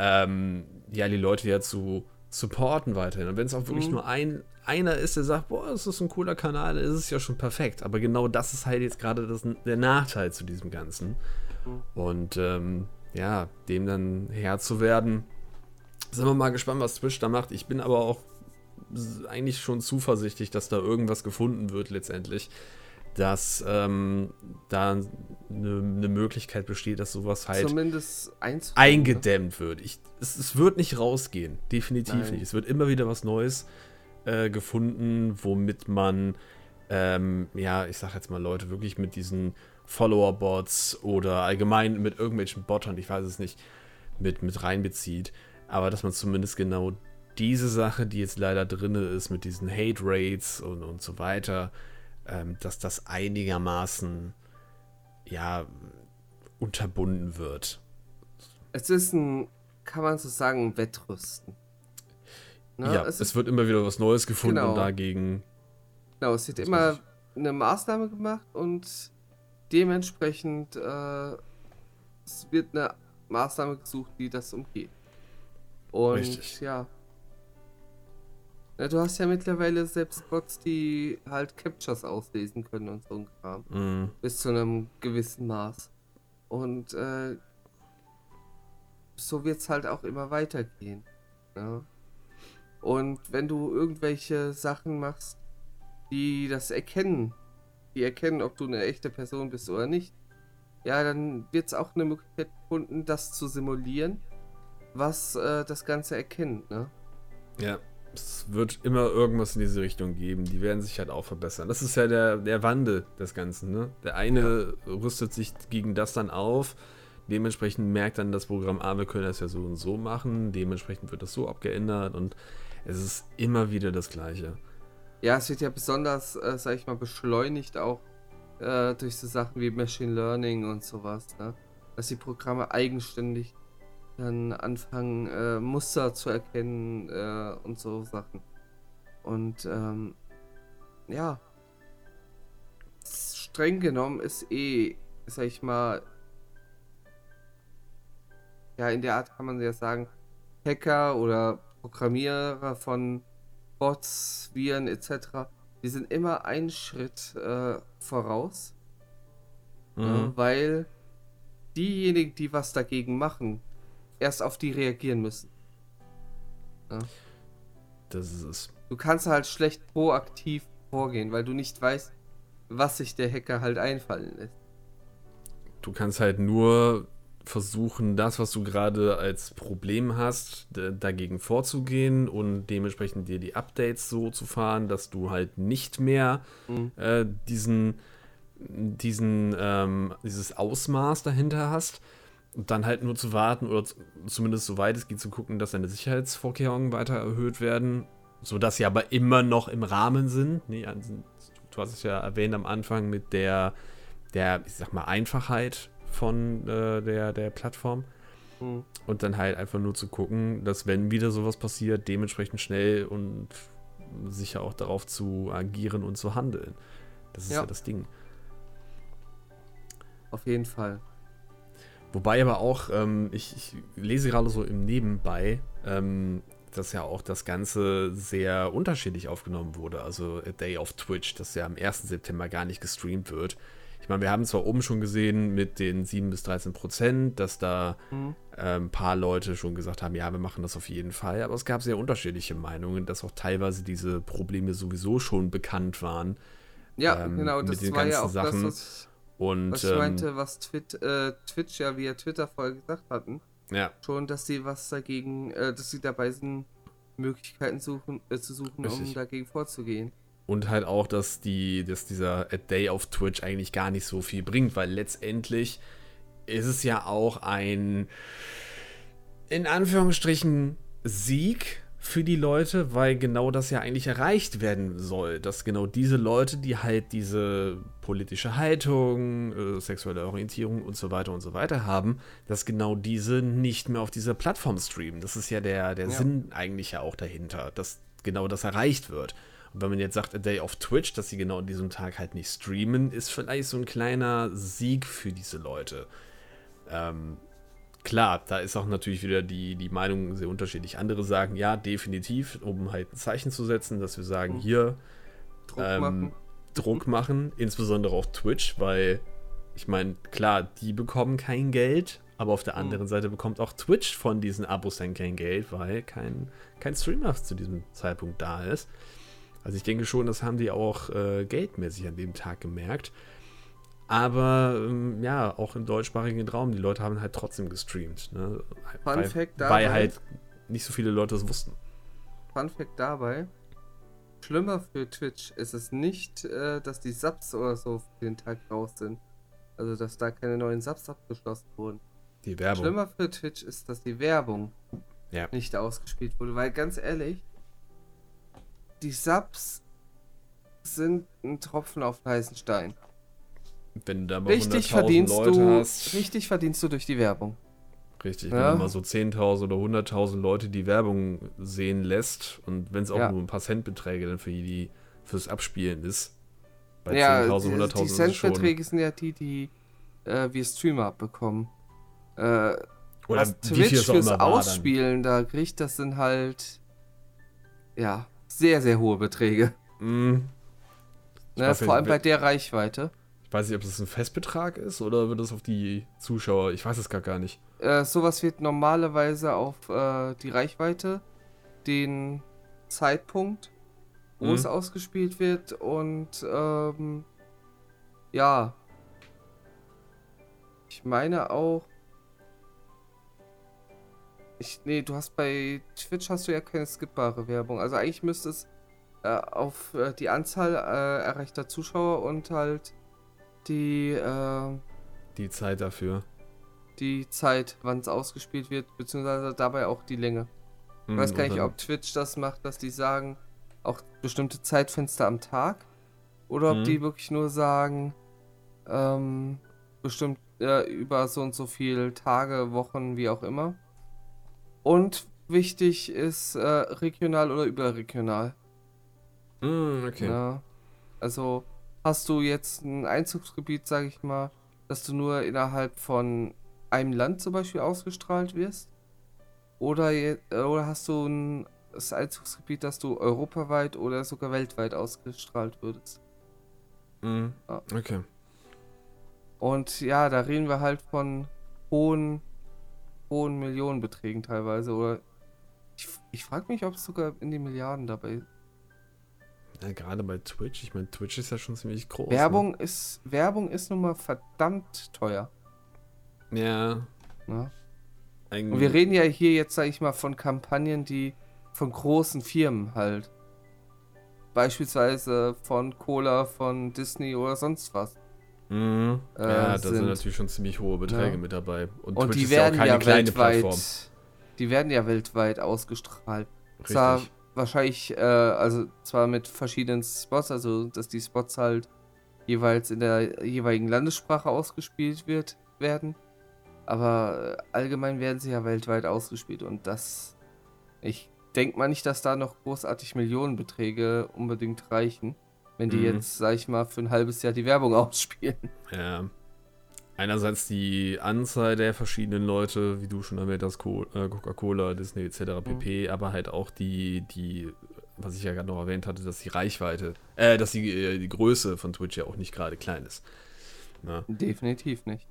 S3: ähm, ja, die Leute ja zu supporten weiterhin. Und wenn es auch wirklich
S2: Mhm.
S3: nur ein, einer ist, der sagt, boah, das ist ein cooler Kanal, ist es ja schon perfekt. Aber genau das ist halt jetzt gerade das, der Nachteil zu diesem Ganzen. Und ähm, ja, dem dann Herr zu werden, sind wir mal gespannt, was Twitch da macht. Ich bin aber auch eigentlich schon zuversichtlich, dass da irgendwas gefunden wird letztendlich, dass ähm, da eine ne Möglichkeit besteht, dass sowas halt
S2: Zumindest eins.
S3: eingedämmt wird. Ich, es, es wird nicht rausgehen, definitiv
S2: Nein.
S3: nicht. Es wird immer wieder was Neues äh, gefunden, womit man, ähm, ja, ich sag jetzt mal Leute, wirklich mit diesen Follower-Bots oder allgemein mit irgendwelchen Bottern, ich weiß es nicht, mit, mit reinbezieht. Aber dass man zumindest genau diese Sache, die jetzt leider drin ist, mit diesen Hate-Rates und, und so weiter, ähm, dass das einigermaßen ja unterbunden wird.
S2: Es ist ein, kann man so sagen, Wettrüsten.
S3: Ne? Ja, es, es, wird immer wieder was Neues gefunden genau. und dagegen.
S2: Genau, es wird immer eine Maßnahme gemacht und dementsprechend äh, es wird eine Maßnahme gesucht, die das umgeht. Und Richtig. ja. ja. Du hast ja mittlerweile selbst Bots, die halt Captures auslesen können und so ein Kram. Mm. Bis zu einem gewissen Maß. Und äh, so wird es halt auch immer weitergehen. Ja? Und wenn du irgendwelche Sachen machst, die das erkennen, die erkennen, ob du eine echte Person bist oder nicht, ja, dann wird es auch eine Möglichkeit gefunden, das zu simulieren, was äh, das Ganze erkennt, ne?
S3: Ja, es wird immer irgendwas in diese Richtung geben. Die werden sich halt auch verbessern. Das ist ja der, der Wandel des Ganzen, ne? Der eine ja. rüstet sich gegen das dann auf. Dementsprechend merkt dann das Programm, ah, wir können das ja so und so machen. Dementsprechend wird das so abgeändert und es ist immer wieder das Gleiche.
S2: Ja, es wird ja besonders, äh, sag ich mal, beschleunigt auch äh, durch so Sachen wie Machine Learning und sowas, ne? Dass die Programme eigenständig dann anfangen, äh, Muster zu erkennen äh, und so Sachen. Und ähm, ja, streng genommen ist eh, sag ich mal, ja, in der Art kann man ja sagen, Hacker oder Programmierer von Bots, Viren etc., die sind immer einen Schritt äh, voraus, mhm. äh, weil diejenigen, die was dagegen machen, erst auf die reagieren müssen.
S3: Ja. Das ist es.
S2: Du kannst halt schlecht proaktiv vorgehen, weil du nicht weißt, was sich der Hacker halt einfallen lässt.
S3: Du kannst halt nur versuchen, das, was du gerade als Problem hast, dagegen vorzugehen und dementsprechend dir die Updates so zu fahren, dass du halt nicht mehr mhm. äh, diesen, diesen, ähm, dieses Ausmaß dahinter hast. Und dann halt nur zu warten oder zumindest so weit es geht zu gucken, dass deine Sicherheitsvorkehrungen weiter erhöht werden, sodass sie aber immer noch im Rahmen sind. Nee, also, du hast es ja erwähnt am Anfang mit der, der ich sag mal, Einfachheit von äh, der, der Plattform. Mhm. Und dann halt einfach nur zu gucken, dass wenn wieder sowas passiert, dementsprechend schnell und sicher auch darauf zu agieren und zu handeln. Das ist ja, ja das Ding.
S2: Auf jeden Fall.
S3: Wobei aber auch, ähm, ich, ich, lese gerade so im Nebenbei, ähm, dass ja auch das Ganze sehr unterschiedlich aufgenommen wurde. Also A Day of Twitch, das ja am 1. September gar nicht gestreamt wird. Ich meine, wir haben zwar oben schon gesehen mit den 7 bis 13 Prozent, dass da mhm. äh, ein paar Leute schon gesagt haben, ja, wir machen das auf jeden Fall, aber es gab sehr unterschiedliche Meinungen, dass auch teilweise diese Probleme sowieso schon bekannt waren.
S2: Ja, ähm, genau, das war ja auch
S3: Sachen.
S2: das, was, Und, was ich ähm, meinte, was Twit, äh, Twitch ja via Twitter vorher gesagt hatten.
S3: Ja.
S2: Schon, dass sie was dagegen, äh, dass sie dabei sind, Möglichkeiten suchen, äh, zu suchen, Richtig. um dagegen vorzugehen.
S3: Und halt auch, dass, die, dass dieser A Day auf Twitch eigentlich gar nicht so viel bringt, weil letztendlich ist es ja auch ein, in Anführungsstrichen, Sieg für die Leute, weil genau das ja eigentlich erreicht werden soll. Dass genau diese Leute, die halt diese politische Haltung, äh, sexuelle Orientierung und so weiter und so weiter haben, dass genau diese nicht mehr auf dieser Plattform streamen. Das ist ja der, der ja. Sinn eigentlich ja auch dahinter, dass genau das erreicht wird. Und wenn man jetzt sagt, A Day of Twitch, dass sie genau an diesem Tag halt nicht streamen, ist vielleicht so ein kleiner Sieg für diese Leute. Ähm, klar, da ist auch natürlich wieder die, die Meinung sehr unterschiedlich. Andere sagen, ja, definitiv, um halt ein Zeichen zu setzen, dass wir sagen, mhm. hier Druck, ähm, machen. Druck machen, insbesondere auf Twitch, weil ich meine, klar, die bekommen kein Geld, aber auf der mhm. anderen mhm. Seite bekommt auch Twitch von diesen Abos dann kein Geld, weil kein, kein Streamer zu diesem Zeitpunkt da ist. Also ich denke schon, das haben die auch äh, geldmäßig an dem Tag gemerkt. Aber ähm, ja, auch im deutschsprachigen Raum, die Leute haben halt trotzdem gestreamt. Ne?
S2: Fun weil, Fact
S3: dabei. Weil halt nicht so viele Leute es wussten.
S2: Fun Fact dabei. Schlimmer für Twitch ist es nicht, äh, dass die Subs oder so für den Tag raus sind, Also, dass da keine neuen Subs abgeschlossen wurden.
S3: Die Werbung.
S2: Schlimmer für Twitch ist, dass die Werbung
S3: Ja.
S2: nicht ausgespielt wurde. Weil ganz ehrlich, die Subs sind ein Tropfen auf den heißen Stein.
S3: Wenn du da mal
S2: Richtig
S3: 100.000
S2: verdienst
S3: Leute
S2: du,
S3: hast.
S2: richtig verdienst du durch die Werbung.
S3: Richtig,
S2: Ja.
S3: wenn du mal so 10.000 oder 100.000 Leute die Werbung sehen lässt und wenn es auch
S2: Ja.
S3: nur ein paar Centbeträge dann für die fürs Abspielen ist. Bei
S2: ja,
S3: 10.000,
S2: die,
S3: 100.000
S2: die. Centbeträge sind ja die, die äh, wir Streamer abbekommen. Äh,
S3: Oder
S2: was Twitch fürs. Ausspielen da kriegt, das sind halt ja sehr, sehr hohe Beträge.
S3: Mm, Ich
S2: Ne? Vor allem bei der Reichweite.
S3: Ich weiß nicht, ob das ein Festbetrag ist oder wird das auf die Zuschauer? Ich weiß es gar, gar nicht.
S2: Äh, sowas wird normalerweise auf äh, die Reichweite, den Zeitpunkt, wo
S3: Mhm.
S2: es ausgespielt wird und ähm, ja. Ich meine auch. Ich, nee, du hast bei Twitch hast du ja keine skippbare Werbung. Also eigentlich müsste es äh, auf äh, die Anzahl äh, erreichter Zuschauer und halt die äh,
S3: Die Zeit dafür.
S2: die Zeit, wann es ausgespielt wird, beziehungsweise dabei auch die Länge. Ich
S3: Mm,
S2: weiß gar nicht, ob Twitch das macht, dass die sagen, auch bestimmte Zeitfenster am Tag. Oder ob
S3: Mhm.
S2: die wirklich nur sagen, ähm, bestimmt äh, über so und so viele Tage, Wochen, wie auch immer. Und wichtig ist äh, regional oder überregional.
S3: Mm, okay.
S2: Ja. Also hast du jetzt ein Einzugsgebiet, sag ich mal, dass du nur innerhalb von einem Land zum Beispiel ausgestrahlt wirst? Oder, oder hast du ein das Einzugsgebiet, dass du europaweit oder sogar weltweit ausgestrahlt würdest?
S3: Mm,
S2: Ja.
S3: okay.
S2: Und ja, da reden wir halt von hohen, hohen Millionenbeträgen teilweise. Oder ich, ich frage mich, ob es sogar in die Milliarden dabei
S3: Ja, gerade bei Twitch. Ich meine, Twitch ist ja schon ziemlich groß.
S2: Werbung ist Werbung ist nun mal verdammt teuer.
S3: Ne? Ja.
S2: Ne? Und wir reden ja hier jetzt, sag ich mal, von Kampagnen, die von großen Firmen halt. Beispielsweise von Cola, von Disney oder sonst was.
S3: Mhm.
S2: äh,
S3: ja, da sind natürlich schon ziemlich hohe Beträge
S2: Ja.
S3: mit dabei. Und,
S2: Und die
S3: ist
S2: werden
S3: ja
S2: ja,
S3: keine kleine
S2: weltweit.
S3: Plattform.
S2: Die werden ja weltweit ausgestrahlt. Zwar
S3: Richtig.
S2: wahrscheinlich, äh, also zwar mit verschiedenen Spots, also dass die Spots halt jeweils in der jeweiligen Landessprache ausgespielt wird, werden. Aber allgemein werden sie ja weltweit ausgespielt und das. Ich denke mal nicht, dass da noch großartig Millionenbeträge unbedingt reichen, wenn die
S3: Mhm.
S2: jetzt, sag ich mal, für ein halbes Jahr die Werbung ausspielen.
S3: Ja. Einerseits die Anzahl der verschiedenen Leute, wie du schon erwähnt hast, äh, Coca-Cola, Disney etc.
S2: Mhm.
S3: pp., aber halt auch die, die, was ich ja gerade noch erwähnt hatte, dass die Reichweite, äh, dass die, äh, die Größe von Twitch ja auch nicht gerade klein ist. Na,
S2: Definitiv nicht.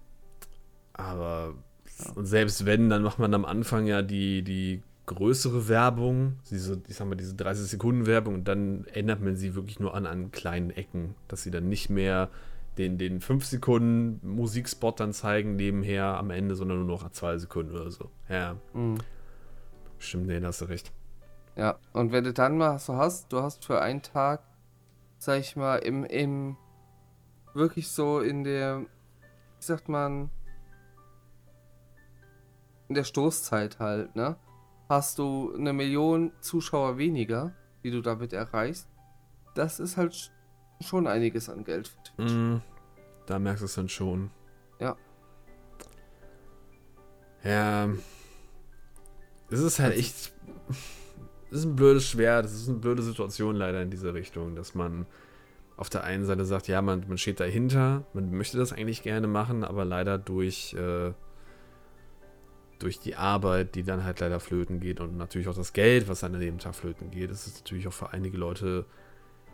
S3: aber
S2: Ja.
S3: und selbst wenn, dann macht man am Anfang ja die, die größere Werbung, diese, ich sag mal, diese 30 Sekunden Werbung und dann ändert man sie wirklich nur an, an kleinen Ecken, dass sie dann nicht mehr den, den 5 Sekunden Musikspot dann zeigen nebenher am Ende, sondern nur noch 2 Sekunden oder so. Ja,
S2: Mhm.
S3: stimmt, nee, da hast du recht.
S2: Ja, und wenn du dann mal so hast, du hast für einen Tag, sag ich mal, im, im, wirklich so in der, wie sagt man, in der Stoßzeit halt, ne? Hast du eine Million Zuschauer weniger, die du damit erreichst. Das ist halt sch- schon einiges an Geld für Twitch.
S3: Mm, da merkst du es dann schon.
S2: Ja.
S3: Ja. Es ist halt echt. Es ist ein blödes Schwert, es ist eine blöde Situation leider in diese Richtung, dass man auf der einen Seite sagt, ja, man, man steht dahinter, man möchte das eigentlich gerne machen, aber leider durch, äh, durch die Arbeit, die dann halt leider flöten geht und natürlich auch das Geld, was dann an dem Tag flöten geht, ist es natürlich auch für einige Leute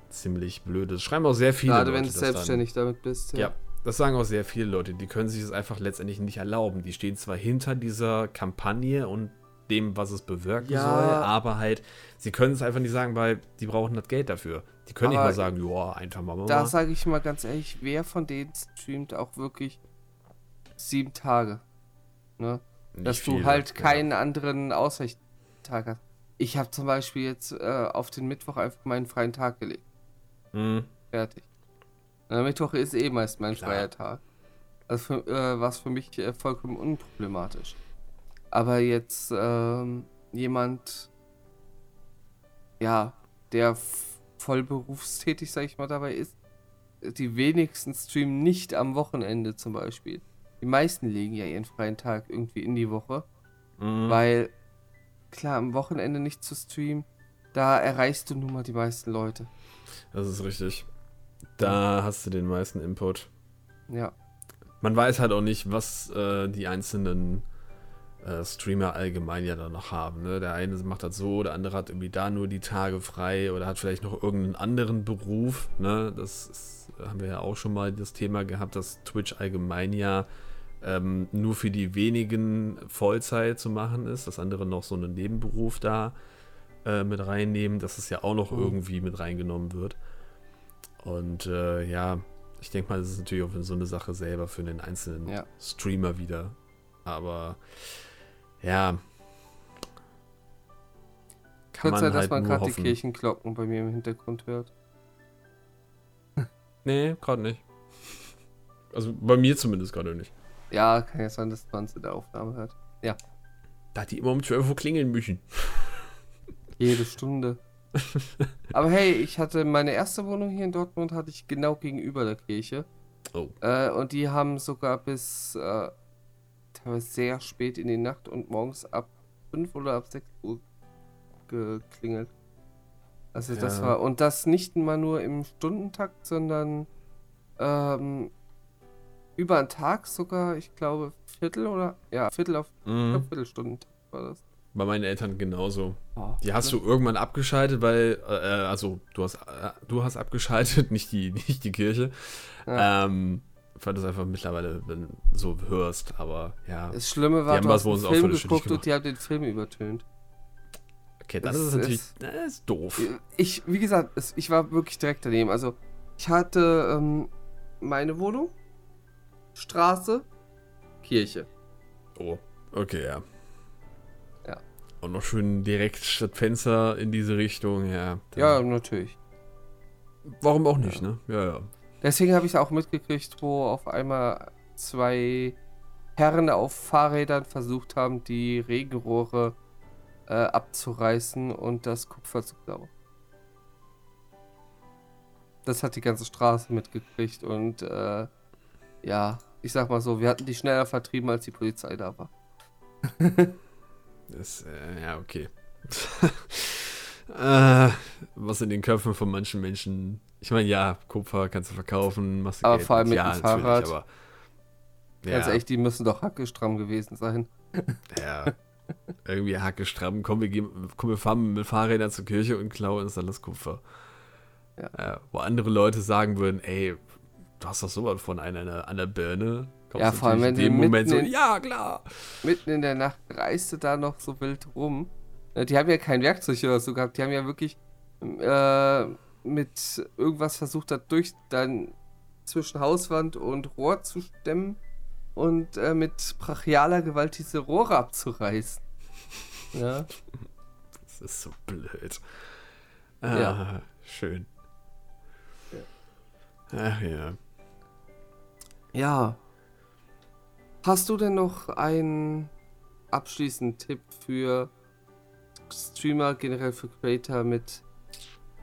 S3: ziemlich blöd. Das schreiben auch sehr viele
S2: Gerade
S3: Leute
S2: wenn du
S3: das dann.
S2: selbstständig damit bist.
S3: Ja, das sagen auch sehr viele Leute. Die können sich das einfach letztendlich nicht erlauben. Die stehen zwar hinter dieser Kampagne und dem, was es bewirken
S2: Ja.
S3: soll, aber halt, sie können es einfach nicht sagen, weil die brauchen das Geld dafür. Die können
S2: Aber
S3: nicht mal sagen, ja, einfach mal.
S2: Da sage ich mal ganz ehrlich, wer von denen streamt auch wirklich sieben Tage? Ne?
S3: Nicht
S2: dass du
S3: viele,
S2: halt
S3: ja.
S2: keinen anderen Ausweichtag hast. Ich habe zum Beispiel jetzt äh, auf den Mittwoch einfach meinen freien Tag gelegt.
S3: Mhm.
S2: Fertig. Der Mittwoch ist eh meist mein
S3: Klar.
S2: freier Tag. Also für, äh, war es für mich äh, vollkommen unproblematisch. Aber jetzt ähm, jemand, ja, der voll berufstätig, sag ich mal, dabei ist, die wenigsten streamen nicht am Wochenende zum Beispiel. Die meisten legen ja ihren freien Tag irgendwie in die Woche,
S3: Mhm.
S2: weil klar, am Wochenende nicht zu streamen, da erreichst du nun mal die meisten Leute.
S3: Das ist richtig. Da hast du den meisten Input.
S2: Ja.
S3: Man weiß halt auch nicht, was äh, die einzelnen äh, Streamer allgemein ja dann noch haben. Ne? Der eine macht das so, der andere hat irgendwie da nur die Tage frei oder hat vielleicht noch irgendeinen anderen Beruf. Ne? Das ist, haben wir ja auch schon mal das Thema gehabt, dass Twitch allgemein ja ähm, nur für die wenigen Vollzeit zu machen ist, dass andere noch so einen Nebenberuf da äh, mit reinnehmen, dass es ja auch noch
S2: Mhm.
S3: irgendwie mit reingenommen wird. Und äh, ja, ich denke mal, das ist natürlich auch so eine Sache selber für den einzelnen
S2: Ja.
S3: Streamer wieder. Aber ja. Kann
S2: Könnte sein, dass
S3: halt
S2: man
S3: nur
S2: gerade die. Kirchenglocken bei mir im Hintergrund hört.
S3: Nee, gerade nicht. Also bei mir zumindest gerade nicht.
S2: Ja, kann ja sein, dass man es in der Aufnahme hört.
S3: Da hat die immer um 12 Uhr klingeln müssen.
S2: Jede Stunde. Aber hey, ich hatte meine erste Wohnung hier in Dortmund, hatte ich genau gegenüber der Kirche.
S3: Oh.
S2: Äh, und die haben sogar bis äh, sehr spät in die Nacht und morgens ab 5 oder ab 6 Uhr geklingelt. Also das
S3: Ja.
S2: war, und das nicht mal nur im Stundentakt, sondern ähm, über einen Tag sogar, ich glaube, Viertel oder, ja, Viertel auf
S3: Mhm.
S2: glaub, Viertelstundentakt war das.
S3: Bei meinen Eltern genauso.
S2: Oh,
S3: Die hast du irgendwann abgeschaltet, weil, äh, also du hast, äh, du hast abgeschaltet, nicht die, nicht die Kirche.
S2: Ja.
S3: Ähm, weil du es einfach mittlerweile wenn, so hörst, aber ja.
S2: Das Schlimme war,
S3: haben
S2: du hast einen Film geguckt und die haben den Film übertönt.
S3: Okay, dann
S2: es
S3: ist es natürlich,
S2: ist-
S3: das ist doof.
S2: Ich, wie gesagt, es, ich war wirklich direkt daneben. Also, ich hatte ähm, meine Wohnung, Straße, Kirche.
S3: Oh, okay, ja.
S2: Ja.
S3: Und noch schön direkt das Fenster in diese Richtung, ja.
S2: Ja, natürlich.
S3: Warum auch nicht,
S2: Ja.
S3: ne? Ja, ja.
S2: Deswegen habe ich auch mitgekriegt, wo auf einmal zwei Herren auf Fahrrädern versucht haben, die Regenrohre äh, abzureißen und das Kupfer zu klauen. Das hat die ganze Straße mitgekriegt und äh, ja, ich sag mal so, wir hatten die schneller vertrieben, als die Polizei da war.
S3: Das, äh, ja, okay. äh, was in den Köpfen von manchen Menschen. Ich meine, ja, Kupfer kannst du verkaufen, machst du
S2: Aber
S3: Geld
S2: vor allem mit
S3: ja,
S2: dem Fahrrad.
S3: Aber,
S2: Ganz
S3: ja,
S2: ehrlich, die müssen doch hackestramm gewesen sein.
S3: ja. Irgendwie Hacke stramm. Komm wir, gehen, komm, wir fahren mit Fahrrädern zur Kirche und klauen uns alles Kupfer.
S2: Ja.
S3: Ja, wo andere Leute sagen würden, ey, du hast doch sowas von einer an der- Birne. Kommst
S2: Ja, vor allem, wenn
S3: in dem Moment so,
S2: in-
S3: ja, klar.
S2: Mitten in der Nacht reiste da noch so wild rum. Äh, Die haben ja kein Werkzeug oder so gehabt. Die haben ja wirklich äh, mit irgendwas versucht, da durch dann zwischen Hauswand und Rohr zu stemmen und äh, mit brachialer Gewalt diese Rohre abzureißen. Ja.
S3: Das ist so blöd. Ah,
S2: Ja.
S3: schön. Ach ja.
S2: Ja. Hast du denn noch einen abschließenden Tipp für Streamer, generell für Creator mit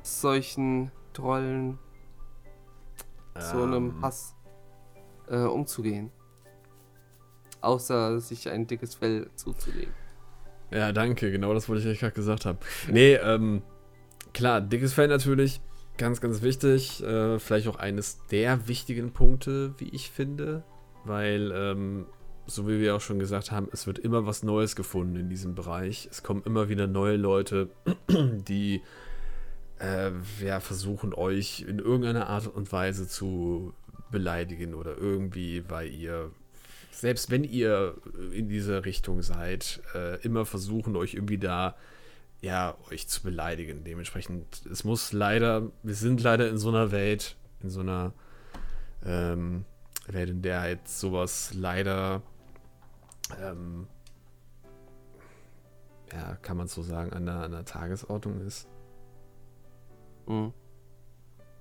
S2: solchen Trollen, so einem
S3: Ähm,
S2: Hass äh, umzugehen? Außer sich ein dickes Fell zuzulegen.
S3: Ja, danke, genau das wollte ich euch gerade gesagt haben. Nee, ähm, klar, dickes Fell natürlich, ganz, ganz wichtig. Äh, vielleicht auch eines der wichtigen Punkte, wie ich finde, weil, ähm, so wie wir auch schon gesagt haben, es wird immer was Neues gefunden in diesem Bereich. Es kommen immer wieder neue Leute, die äh, ja, versuchen euch in irgendeiner Art und Weise zu beleidigen oder irgendwie, weil ihr selbst wenn ihr in dieser Richtung seid, äh, immer versuchen, euch irgendwie da, ja, euch zu beleidigen. Dementsprechend, es muss leider, wir sind leider in so einer Welt, in so einer ähm, Welt, in der halt sowas leider, ähm, ja, kann man so sagen, an der, an der Tagesordnung ist.
S2: Mhm.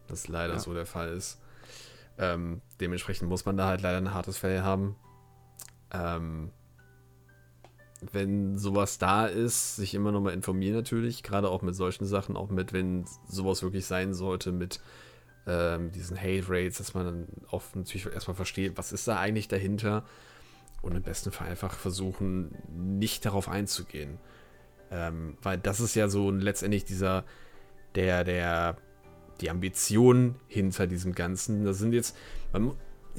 S3: Das leider
S2: Ja.
S3: so der Fall ist. Ähm, dementsprechend muss man da halt leider ein hartes Fell haben. Ähm, wenn sowas da ist, sich immer noch mal informieren natürlich, gerade auch mit solchen Sachen, auch mit, wenn sowas wirklich sein sollte, mit ähm, diesen Hate Rates, dass man dann auch natürlich erstmal versteht, was ist da eigentlich dahinter und im besten Fall einfach versuchen, nicht darauf einzugehen. Ähm, weil das ist ja so letztendlich dieser, der, der, die Ambition hinter diesem Ganzen. Das sind jetzt, man,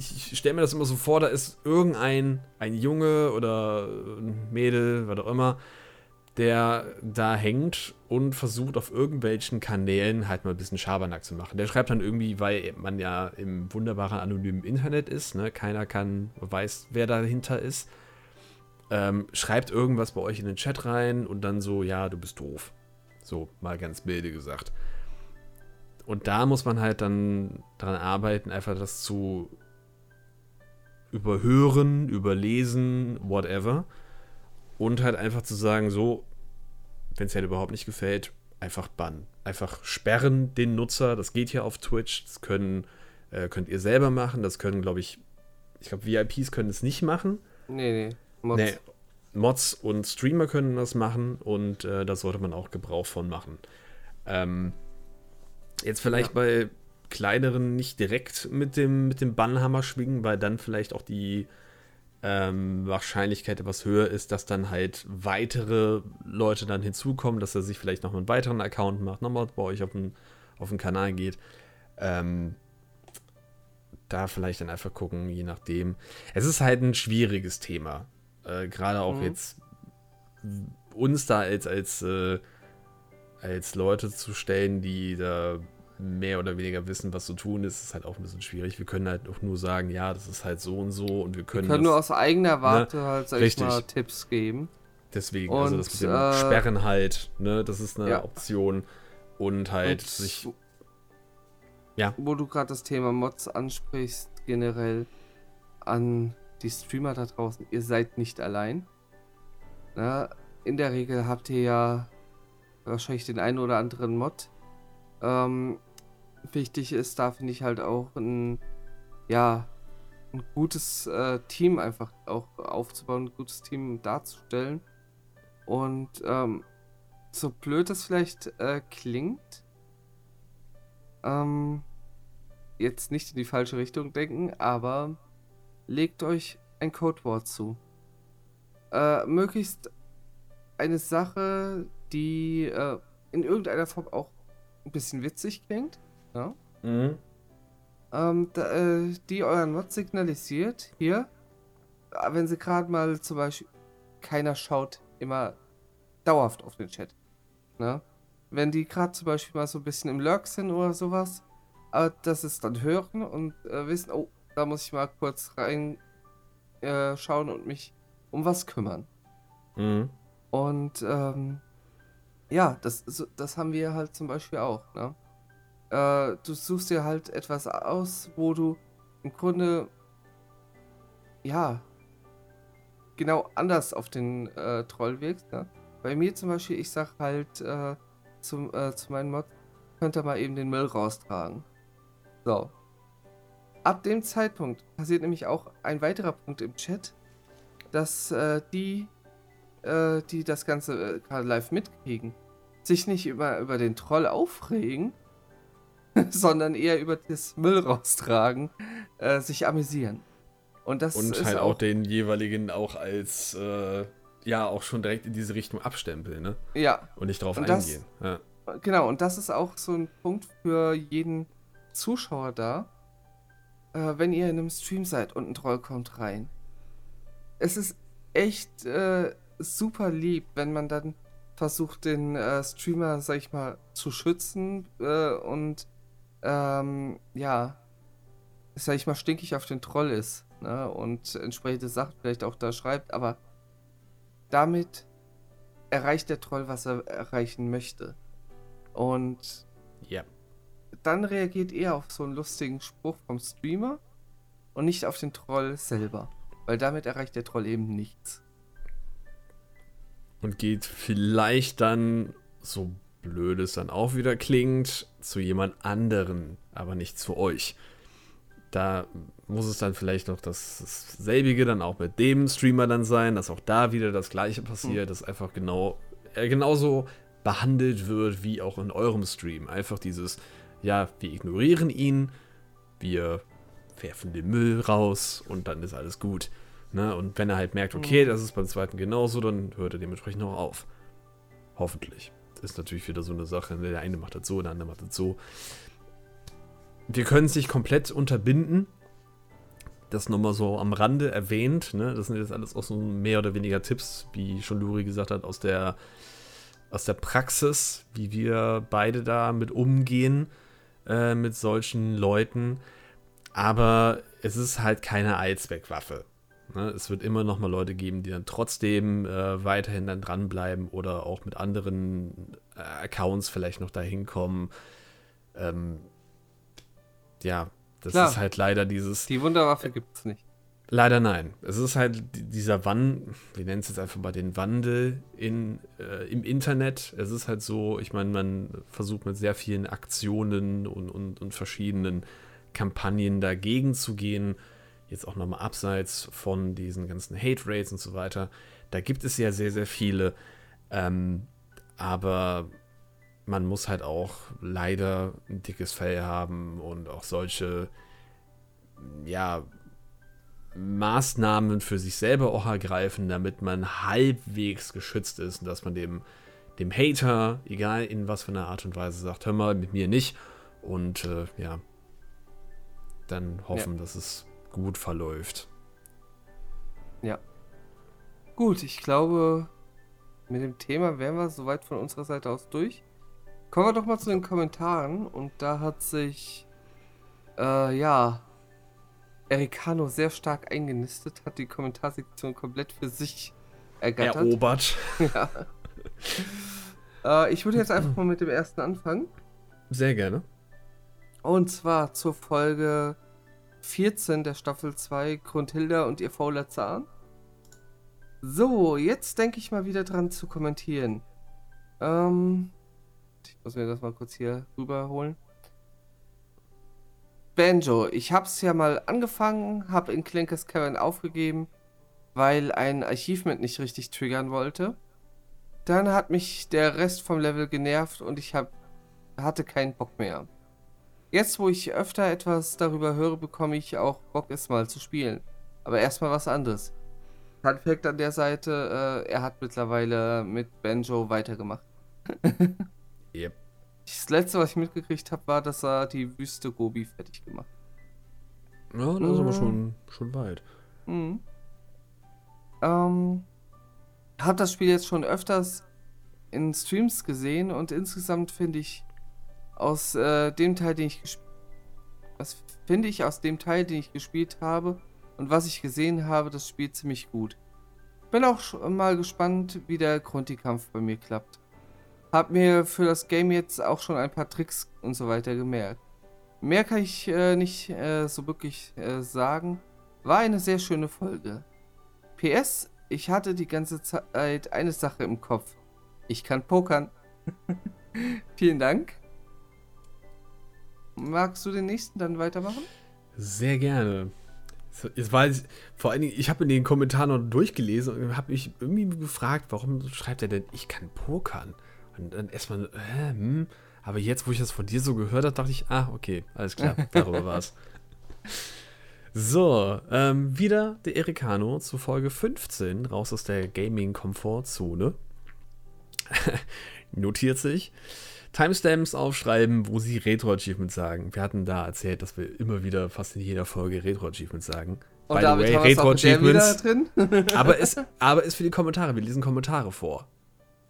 S3: ich stelle mir das immer so vor, da ist irgendein ein Junge oder ein Mädel, was auch immer, der da hängt und versucht auf irgendwelchen Kanälen halt mal ein bisschen Schabernack zu machen. Der schreibt dann irgendwie, weil man ja im wunderbaren anonymen Internet ist, ne? keiner kann, weiß, wer dahinter ist, ähm, schreibt irgendwas bei euch in den Chat rein und dann so, ja, du bist doof. So, mal ganz milde gesagt. Und da muss man halt dann daran arbeiten, einfach das zu überhören, überlesen, whatever. Und halt einfach zu sagen, so, wenn es halt überhaupt nicht gefällt, einfach bannen. Einfach sperren den Nutzer. Das geht hier auf Twitch. Das können, äh, könnt ihr selber machen. Das können, glaube ich, ich glaube, VIPs können es nicht machen.
S2: Nee, nee. Mods.
S3: Nee, Mods und Streamer können das machen und äh, da sollte man auch Gebrauch von machen. Ähm, jetzt vielleicht ja. bei kleineren nicht direkt mit dem, mit dem Bannhammer schwingen, weil dann vielleicht auch die ähm, Wahrscheinlichkeit etwas höher ist, dass dann halt weitere Leute dann hinzukommen, dass er sich vielleicht noch einen weiteren Account macht, nochmal bei euch auf den, auf den Kanal geht. Ähm, da vielleicht dann einfach gucken, je nachdem. Es ist halt ein schwieriges Thema. Äh, Gerade auch mhm. jetzt uns da als, als, äh, als Leute zu stellen, die da mehr oder weniger wissen, was zu tun ist, ist halt auch ein bisschen schwierig. Wir können halt auch nur sagen, ja, das ist halt so und so und wir können.
S2: Wir können
S3: das,
S2: nur aus eigener ne, Warte
S3: ne?
S2: halt, sag
S3: Richtig.
S2: ich mal, Tipps geben.
S3: Deswegen,
S2: und,
S3: also das mit dem
S2: äh,
S3: Sperren halt, ne, das ist eine
S2: ja.
S3: Option. Und halt
S2: Und
S3: sich. Ja.
S2: Wo du gerade das Thema Mods ansprichst, generell an die Streamer da draußen, ihr seid nicht allein. Na, in der Regel habt ihr ja wahrscheinlich den einen oder anderen Mod. Ähm, wichtig ist da, finde ich halt auch ein, ja, ein gutes äh, Team einfach auch aufzubauen, ein gutes Team darzustellen. Und ähm, so blöd es vielleicht äh, klingt, ähm, jetzt nicht in die falsche Richtung denken, aber legt euch ein Codewort zu. Äh, möglichst eine Sache, die äh, in irgendeiner Form auch ein bisschen witzig klingt, ja?
S3: Mhm.
S2: ähm, da, äh, die euren Mod signalisiert, hier, äh, wenn sie gerade mal zum Beispiel, keiner schaut immer dauerhaft auf den Chat. Ne? Wenn die gerade zum Beispiel mal so ein bisschen im Lurk sind oder sowas, aber das ist dann hören und äh, wissen, oh, da muss ich mal kurz rein äh, schauen und mich um was kümmern.
S3: Mhm.
S2: Und ähm, ja, das, so- das haben wir halt zum Beispiel auch. Ne? Äh, du suchst dir halt etwas aus, wo du im Grunde ja genau anders auf den äh, Troll wirkst. Ne? Bei mir zum Beispiel, ich sag halt äh, zum, äh, zu meinem Mod, könnt ihr mal eben den Müll raustragen. So. Ab dem Zeitpunkt passiert nämlich auch ein weiterer Punkt im Chat, dass äh, die äh, die das Ganze gerade live mitkriegen, sich nicht über, über den Troll aufregen, sondern eher über das Müll raustragen, äh, sich amüsieren. Und das
S3: Und halt auch den jeweiligen auch als, äh, ja, auch schon direkt in diese Richtung abstempeln, ne?
S2: Ja,
S3: Und nicht drauf
S2: Und das-
S3: eingehen. Ja.
S2: genau. Und das ist auch so ein Punkt für jeden Zuschauer da. Äh, wenn ihr in einem Stream seid und ein Troll kommt rein. Es ist echt äh, super lieb, wenn man dann versucht, den äh, Streamer, sag ich mal, zu schützen äh, und ähm, ja, sag ich mal, stinkig auf den Troll ist ne? und entsprechende Sachen vielleicht auch da schreibt, aber damit erreicht der Troll, was er erreichen möchte. Und
S3: ja.
S2: dann reagiert er auf so einen lustigen Spruch vom Streamer und nicht auf den Troll selber. Weil damit erreicht der Troll eben nichts.
S3: Und geht vielleicht dann, so blöd es dann auch wieder klingt, zu jemand anderen, aber nicht zu euch. da muss es dann vielleicht noch dasselbige dann auch mit dem Streamer dann sein, dass auch da wieder das gleiche passiert, mhm. dass einfach genau, er genauso behandelt wird wie auch in eurem Stream. Einfach dieses, ja, wir ignorieren ihn, wir werfen den Müll raus und dann ist alles gut. Ne? Und wenn er halt merkt, okay, mhm. das ist beim zweiten genauso, dann hört er dementsprechend auch auf. Hoffentlich. Ist natürlich wieder so eine Sache. Ne? Der eine macht das so, der andere macht das so. Wir können es nicht komplett unterbinden. Das nochmal so am Rande erwähnt. Ne? Das sind jetzt alles auch so mehr oder weniger Tipps, wie schon Luri gesagt hat, aus der, aus der Praxis, wie wir beide da mit umgehen äh, mit solchen Leuten. Aber es ist halt keine Allzweckwaffe. Ne? Es wird immer noch mal Leute geben, die dann trotzdem äh, weiterhin dann dranbleiben oder auch mit anderen äh, Accounts vielleicht noch dahin kommen. Ähm, ja, das Klar. ist halt leider dieses.
S2: Die Wunderwaffe gibt es nicht.
S3: Leider nein. Es ist halt dieser Wandel, wir nennen es jetzt einfach mal den Wandel in, äh, im Internet. Es ist halt so, ich meine, man versucht mit sehr vielen Aktionen und, und, und verschiedenen Kampagnen dagegen zu gehen jetzt auch nochmal abseits von diesen ganzen Hate Rates und so weiter, da gibt es ja sehr, sehr viele. Ähm, aber man muss halt auch leider ein dickes Fell haben und auch solche, ja, Maßnahmen für sich selber auch ergreifen, damit man halbwegs geschützt ist und dass man dem, dem Hater, egal in was für einer Art und Weise, sagt, hör mal, mit mir nicht. Und äh, ja, dann hoffen, ja. dass es gut verläuft.
S2: Ja. Gut, ich glaube, mit dem Thema wären wir soweit von unserer Seite aus durch. Kommen wir doch mal zu den Kommentaren. Und da hat sich, äh, ja, Ericano sehr stark eingenistet, hat die Kommentarsektion komplett für sich ergattert.
S3: Erobert.
S2: ja. äh, ich würde jetzt einfach mal mit dem ersten anfangen.
S3: Sehr gerne.
S2: Und zwar zur Folge 14 der Staffel 2 Grundhilda und ihr fauler Zahn. So, jetzt denke ich mal wieder dran zu kommentieren. Ähm, ich muss mir das mal kurz hier rüberholen. Banjo, ich hab's ja mal angefangen, hab in Clinkers Cavern aufgegeben, weil ein Achievement nicht richtig triggern wollte. Dann hat mich der Rest vom Level genervt und ich hab, hatte keinen Bock mehr. Jetzt, wo ich öfter etwas darüber höre, bekomme ich auch Bock, es mal zu spielen. Aber erstmal was anderes. Fun Fact an der Seite, äh, er hat mittlerweile mit Banjo weitergemacht.
S3: yep.
S2: Das letzte, was ich mitgekriegt habe, war, dass er die Wüste Gobi fertig gemacht
S3: hat. Ja, das ist aber schon, schon weit.
S2: Mhm. Ähm, hab das Spiel jetzt schon öfters in Streams gesehen und insgesamt finde ich aus äh, dem Teil, den ich was finde ich aus dem Teil, den ich gespielt habe und was ich gesehen habe, das Spiel ziemlich gut. Bin auch mal gespannt, wie der Grundi-Kampf bei mir klappt. Hab mir für das Game jetzt auch schon ein paar Tricks und so weiter gemerkt. Mehr kann ich äh, nicht äh, so wirklich äh, sagen. War eine sehr schöne Folge. PS, ich hatte die ganze Zeit eine Sache im Kopf. Ich kann pokern. Vielen Dank. Magst du den nächsten dann weitermachen?
S3: Sehr gerne. Es war, vor allen Dingen, ich habe in den Kommentaren noch durchgelesen und habe mich irgendwie gefragt, warum schreibt er denn, ich kann pokern? Und dann erstmal, äh, hm. Aber jetzt, wo ich das von dir so gehört habe, dachte ich, ah, okay, alles klar, darüber war's. So, ähm, wieder der Ericano zu Folge 15, raus aus der Gaming-Komfortzone. Notiert sich. Timestamps aufschreiben, wo sie Retro-Achievements sagen. Wir hatten da erzählt, dass wir immer wieder fast in jeder Folge Retro-Achievements sagen.
S2: Und By David the way, Retro-Achievements. drin.
S3: aber, ist, aber ist für die Kommentare. Wir lesen Kommentare vor.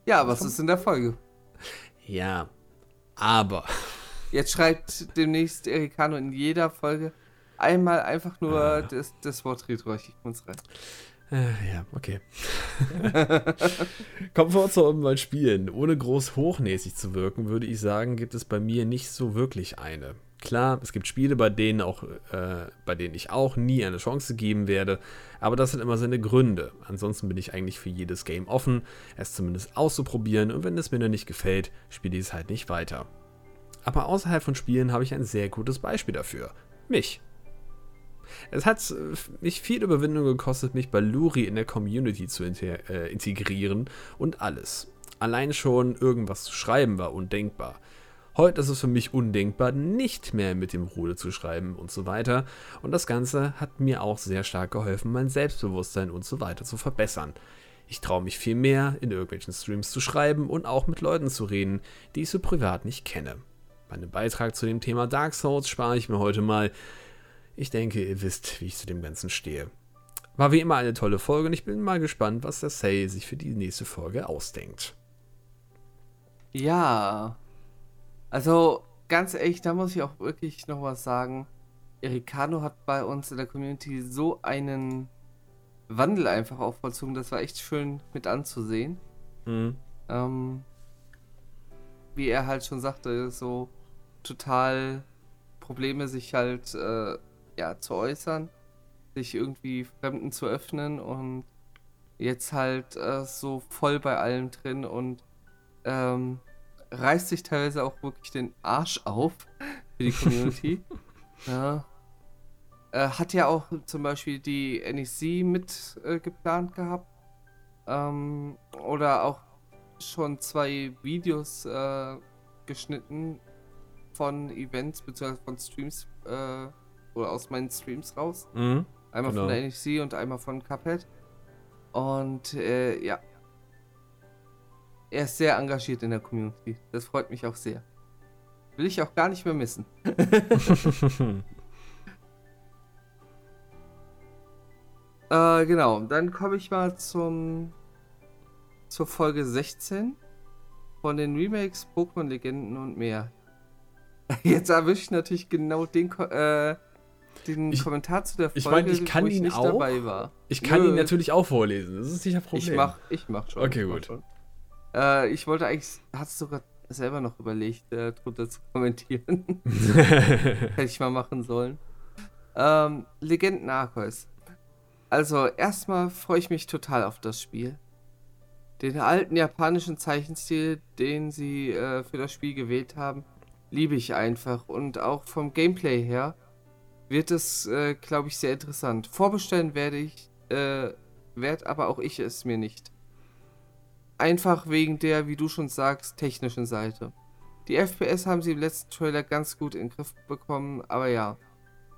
S2: Ja, was ist in der Folge?
S3: Ja, aber.
S2: Jetzt schreibt demnächst Ericano in jeder Folge einmal einfach nur ah. das, das Wort Retro-Achievements rein.
S3: Äh, ja, okay. Komfortzone beim Spielen. Ohne groß hochnäsig zu wirken, würde ich sagen, gibt es bei mir nicht so wirklich eine. Klar, es gibt Spiele, bei denen, auch, äh, bei denen ich auch nie eine Chance geben werde, aber das sind immer seine Gründe. Ansonsten bin ich eigentlich für jedes Game offen, es zumindest auszuprobieren und wenn es mir dann nicht gefällt, spiele ich es halt nicht weiter. Aber außerhalb von Spielen habe ich ein sehr gutes Beispiel dafür. Mich. Es hat äh, mich viel Überwindung gekostet, mich bei Luri in der Community zu äh, integrieren und alles. Allein schon irgendwas zu schreiben war undenkbar. Heute ist es für mich undenkbar, nicht mehr mit dem Rudel zu schreiben und so weiter. Und das Ganze hat mir auch sehr stark geholfen, mein Selbstbewusstsein und so weiter zu verbessern. Ich traue mich viel mehr, in irgendwelchen Streams zu schreiben und auch mit Leuten zu reden, die ich so privat nicht kenne. Meinen Beitrag zu dem Thema Dark Souls spare ich mir heute mal. Ich denke, ihr wisst, wie ich zu dem Ganzen stehe. War wie immer eine tolle Folge und ich bin mal gespannt, was der Say sich für die nächste Folge ausdenkt.
S2: Ja, also ganz ehrlich, da muss ich auch wirklich noch was sagen. Ericano hat bei uns in der Community so einen Wandel einfach auch vollzogen. Das war echt schön mit anzusehen. Mhm. Ähm, wie er halt schon sagte, so total Probleme, sich halt äh, ja zu äußern, sich irgendwie Fremden zu öffnen und jetzt halt äh, so voll bei allem drin und ähm, reißt sich teilweise auch wirklich den Arsch auf für die Community. ja. Äh, hat ja auch zum Beispiel die NEC mit äh, geplant gehabt. Ähm, oder auch schon zwei Videos äh, geschnitten von Events bzw. von Streams äh, oder aus meinen Streams raus. Mhm, einmal genau. von der NEC und einmal von Cuphead. Und äh, ja, er ist sehr engagiert in der Community. Das freut mich auch sehr. Will ich auch gar nicht mehr missen. äh, genau, dann komme ich mal zum zur Folge 16 von den Remakes Pokémon Legenden und mehr. Jetzt erwische ich natürlich genau den, äh, den ich, Kommentar zu der Folge,
S3: ich mein, ich kann wo ich ihn nicht auch, dabei war. Ich kann Nö. ihn natürlich auch vorlesen, das ist sicher Problem.
S2: Ich mach, ich mach schon.
S3: Okay, gut.
S2: Schon. Äh, ich wollte eigentlich, hast du sogar selber noch überlegt, äh, drunter zu kommentieren. Hätte ich mal machen sollen. Ähm, Legenden Arceus. Also, erstmal freue ich mich total auf das Spiel. Den alten japanischen Zeichenstil, den sie äh, für das Spiel gewählt haben, liebe ich einfach. Und auch vom Gameplay her wird es, äh, glaube ich, sehr interessant. Vorbestellen werde ich, äh, werde aber auch ich es mir nicht. Einfach wegen der, wie du schon sagst, technischen Seite. Die FPS haben sie im letzten Trailer ganz gut in den Griff bekommen, aber ja.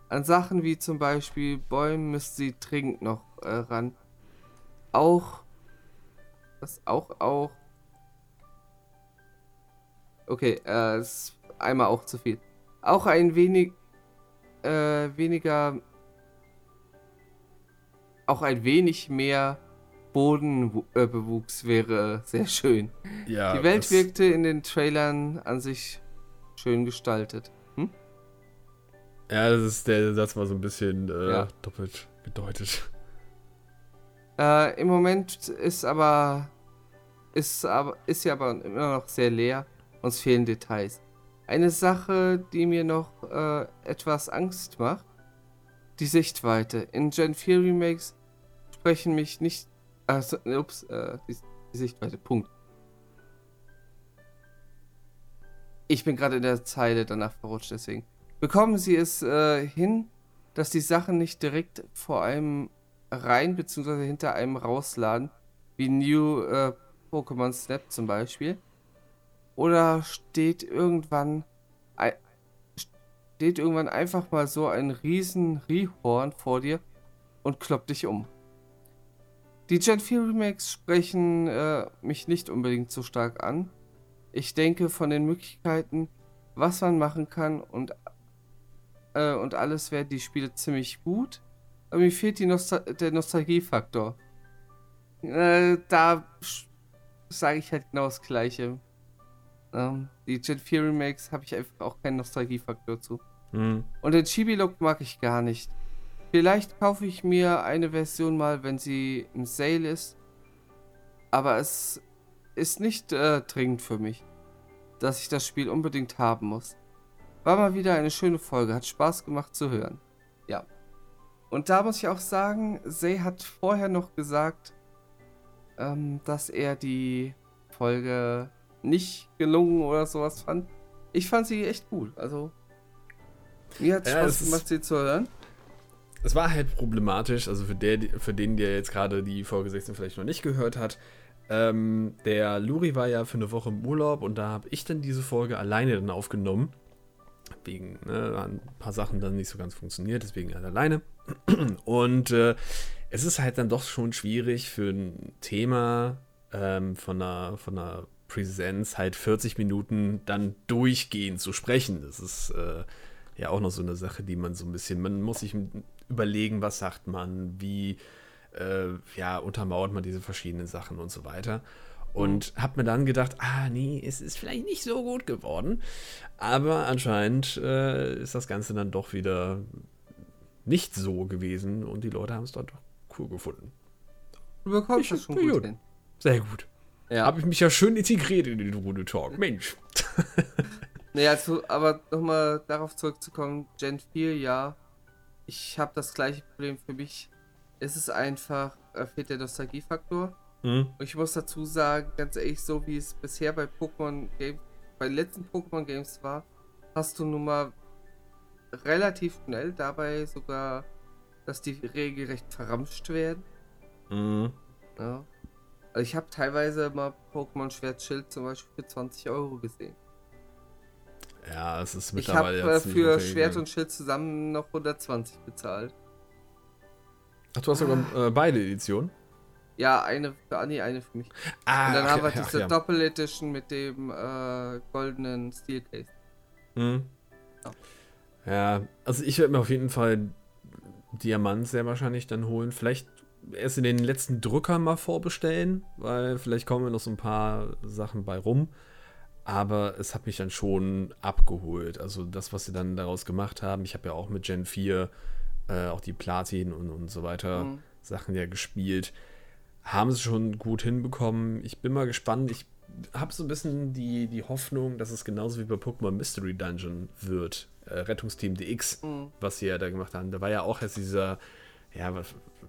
S2: An Sachen wie zum Beispiel Bäumen müsst sie dringend noch äh, ran. Auch. Das auch, auch. Okay, äh, ist einmal auch zu viel. Auch ein wenig. Äh, weniger. Auch ein wenig mehr Bodenbewuchs wäre sehr schön. Ja, Die Welt wirkte in den Trailern an sich schön gestaltet. Hm?
S3: Ja, das ist der Satz war so ein bisschen äh, ja. doppelt gedeutet.
S2: Äh, Im Moment ist aber ist aber ist ja aber immer noch sehr leer. Uns fehlen Details. Eine Sache, die mir noch äh, etwas Angst macht, die Sichtweite. In Gen 4 Remakes sprechen mich nicht also, ups, äh, die, die Sichtweite, Punkt. Ich bin gerade in der Zeile danach verrutscht, deswegen. Bekommen Sie es äh, hin, dass die Sachen nicht direkt vor einem rein bzw. hinter einem rausladen, wie New äh, Pokémon Snap zum Beispiel? Oder steht irgendwann steht irgendwann einfach mal so ein riesen Rihorn vor dir und kloppt dich um? Die Gen 4 Remakes sprechen äh, mich nicht unbedingt so stark an. Ich denke von den Möglichkeiten, was man machen kann und, äh, und alles wäre die Spiele ziemlich gut. Aber mir fehlt Nostal der Nostalgiefaktor. Äh, da sage ich halt genau das Gleiche. Ähm, die Gen 4 Remakes habe ich einfach auch keinen Nostalgiefaktor zu. Mhm. Und den Chibi-Look mag ich gar nicht. Vielleicht kaufe ich mir eine Version mal, wenn sie im Sale ist. Aber es ist nicht äh, dringend für mich, dass ich das Spiel unbedingt haben muss. War mal wieder eine schöne Folge, hat Spaß gemacht zu hören. Ja. Und da muss ich auch sagen, Zay hat vorher noch gesagt, ähm, dass er die Folge nicht gelungen oder sowas fand. Ich fand sie echt gut. Also, mir hat es ja, Spaß gemacht, sie zu hören.
S3: es war halt problematisch, also für, der, für den, der jetzt gerade die Folge 16 vielleicht noch nicht gehört hat. Ähm, der Luri war ja für eine Woche im Urlaub und da habe ich dann diese Folge alleine dann aufgenommen. Wegen ne, ein paar Sachen dann nicht so ganz funktioniert, deswegen halt alleine. Und äh, es ist halt dann doch schon schwierig für ein Thema ähm, von, einer, von einer Präsenz halt 40 Minuten dann durchgehend zu sprechen. Das ist äh, ja auch noch so eine Sache, die man so ein bisschen, man muss sich überlegen, was sagt man, wie äh, ja, untermauert man diese verschiedenen Sachen und so weiter. Und habe mir dann gedacht, ah nee, es ist vielleicht nicht so gut geworden. Aber anscheinend äh, ist das Ganze dann doch wieder nicht so gewesen und die Leute haben es dann doch cool gefunden.
S2: Du bekommst das schon gut, gut hin.
S3: Sehr gut. Ja. Habe ich mich ja schön integriert in den Runde Talk. Mensch.
S2: naja, also, aber nochmal darauf zurückzukommen, Gen 4, ja. Ich habe das gleiche Problem für mich. Es ist einfach, äh, fehlt der Nostalgiefaktor. Mhm. Und ich muss dazu sagen, ganz ehrlich, so wie es bisher bei Pokémon Games, bei den letzten Pokémon Games war, hast du nun mal relativ schnell dabei sogar, dass die regelrecht verramscht werden. Mhm. Ja. Also ich habe teilweise mal Pokémon Schwert Schild zum Beispiel für 20 Euro gesehen.
S3: Ja, es ist mittlerweile
S2: Ich habe äh, für Schwert und Schild zusammen noch 120 bezahlt.
S3: Ach, du hast sogar äh, beide Editionen?
S2: Ja, eine für Anni, eine für mich. Ah, und dann okay, haben wir diese ja. Doppel-Edition mit dem äh, goldenen Steelcase.
S3: Mhm. Ja. ja, also ich werde mir auf jeden Fall Diamant sehr wahrscheinlich dann holen. Vielleicht erst in den letzten Drücker mal vorbestellen, weil vielleicht kommen noch so ein paar Sachen bei rum. Aber es hat mich dann schon abgeholt. Also das, was sie dann daraus gemacht haben. Ich habe ja auch mit Gen 4 äh, auch die Platin und, und so weiter mhm. Sachen ja gespielt. Haben sie schon gut hinbekommen. Ich bin mal gespannt. Ich habe so ein bisschen die, die Hoffnung, dass es genauso wie bei Pokémon Mystery Dungeon wird. Äh, Rettungsteam DX, mhm. was sie ja da gemacht haben. Da war ja auch erst dieser ja,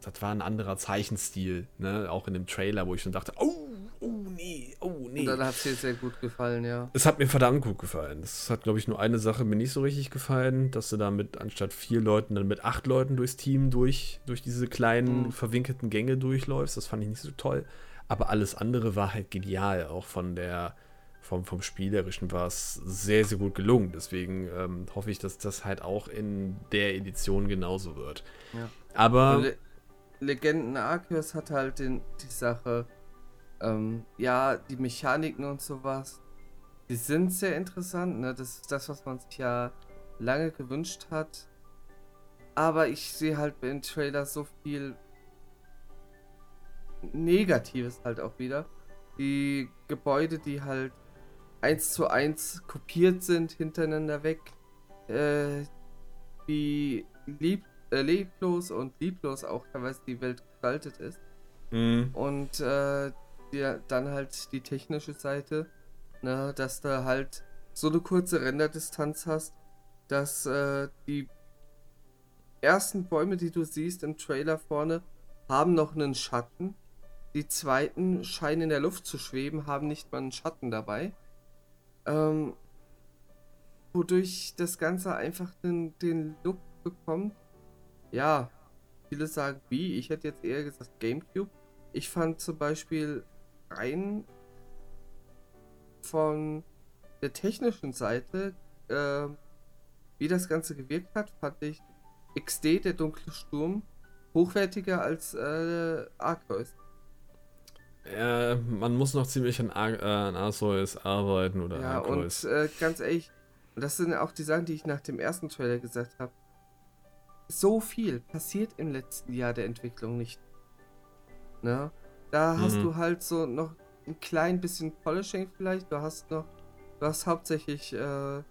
S3: das war ein anderer Zeichenstil, ne? Auch in dem Trailer, wo ich schon dachte, oh, oh nee, oh nee.
S2: Dann hat es dir sehr gut gefallen, ja.
S3: Es hat mir verdammt gut gefallen. Es hat, glaube ich, nur eine Sache mir nicht so richtig gefallen, dass du damit anstatt vier Leuten dann mit acht Leuten durchs Team durch, durch diese kleinen mhm. verwinkelten Gänge durchläufst. Das fand ich nicht so toll. Aber alles andere war halt genial, auch von der vom, vom Spielerischen war es sehr, sehr gut gelungen. Deswegen ähm, hoffe ich, dass das halt auch in der Edition genauso wird. Ja. Aber. Le
S2: Legenden Arceus hat halt den, die Sache, ähm, ja, die Mechaniken und sowas, die sind sehr interessant. Ne? Das ist das, was man sich ja lange gewünscht hat. Aber ich sehe halt im Trailer so viel Negatives halt auch wieder. Die Gebäude, die halt eins zu eins kopiert sind, hintereinander weg. Äh, wie lieb, äh, leblos und lieblos auch teilweise die Welt gestaltet ist. Mhm. Und äh, die, dann halt die technische Seite, ne, dass du halt so eine kurze Renderdistanz hast, dass äh, die ersten Bäume, die du siehst im Trailer vorne, haben noch einen Schatten. Die zweiten scheinen in der Luft zu schweben, haben nicht mal einen Schatten dabei. Ähm, wodurch das Ganze einfach den, den Look bekommt. Ja, viele sagen wie, ich hätte jetzt eher gesagt Gamecube. Ich fand zum Beispiel rein von der technischen Seite, äh, wie das Ganze gewirkt hat, fand ich XD, der dunkle Sturm, hochwertiger als äh, Arceus.
S3: Ja, man muss noch ziemlich an, Ar äh, an Arceus arbeiten oder
S2: Ja, Arceus. und äh, ganz ehrlich, das sind auch die Sachen, die ich nach dem ersten Trailer gesagt habe. So viel passiert im letzten Jahr der Entwicklung nicht. Ne? Da mhm. hast du halt so noch ein klein bisschen Polishing vielleicht. Du hast noch, du hast hauptsächlich, äh,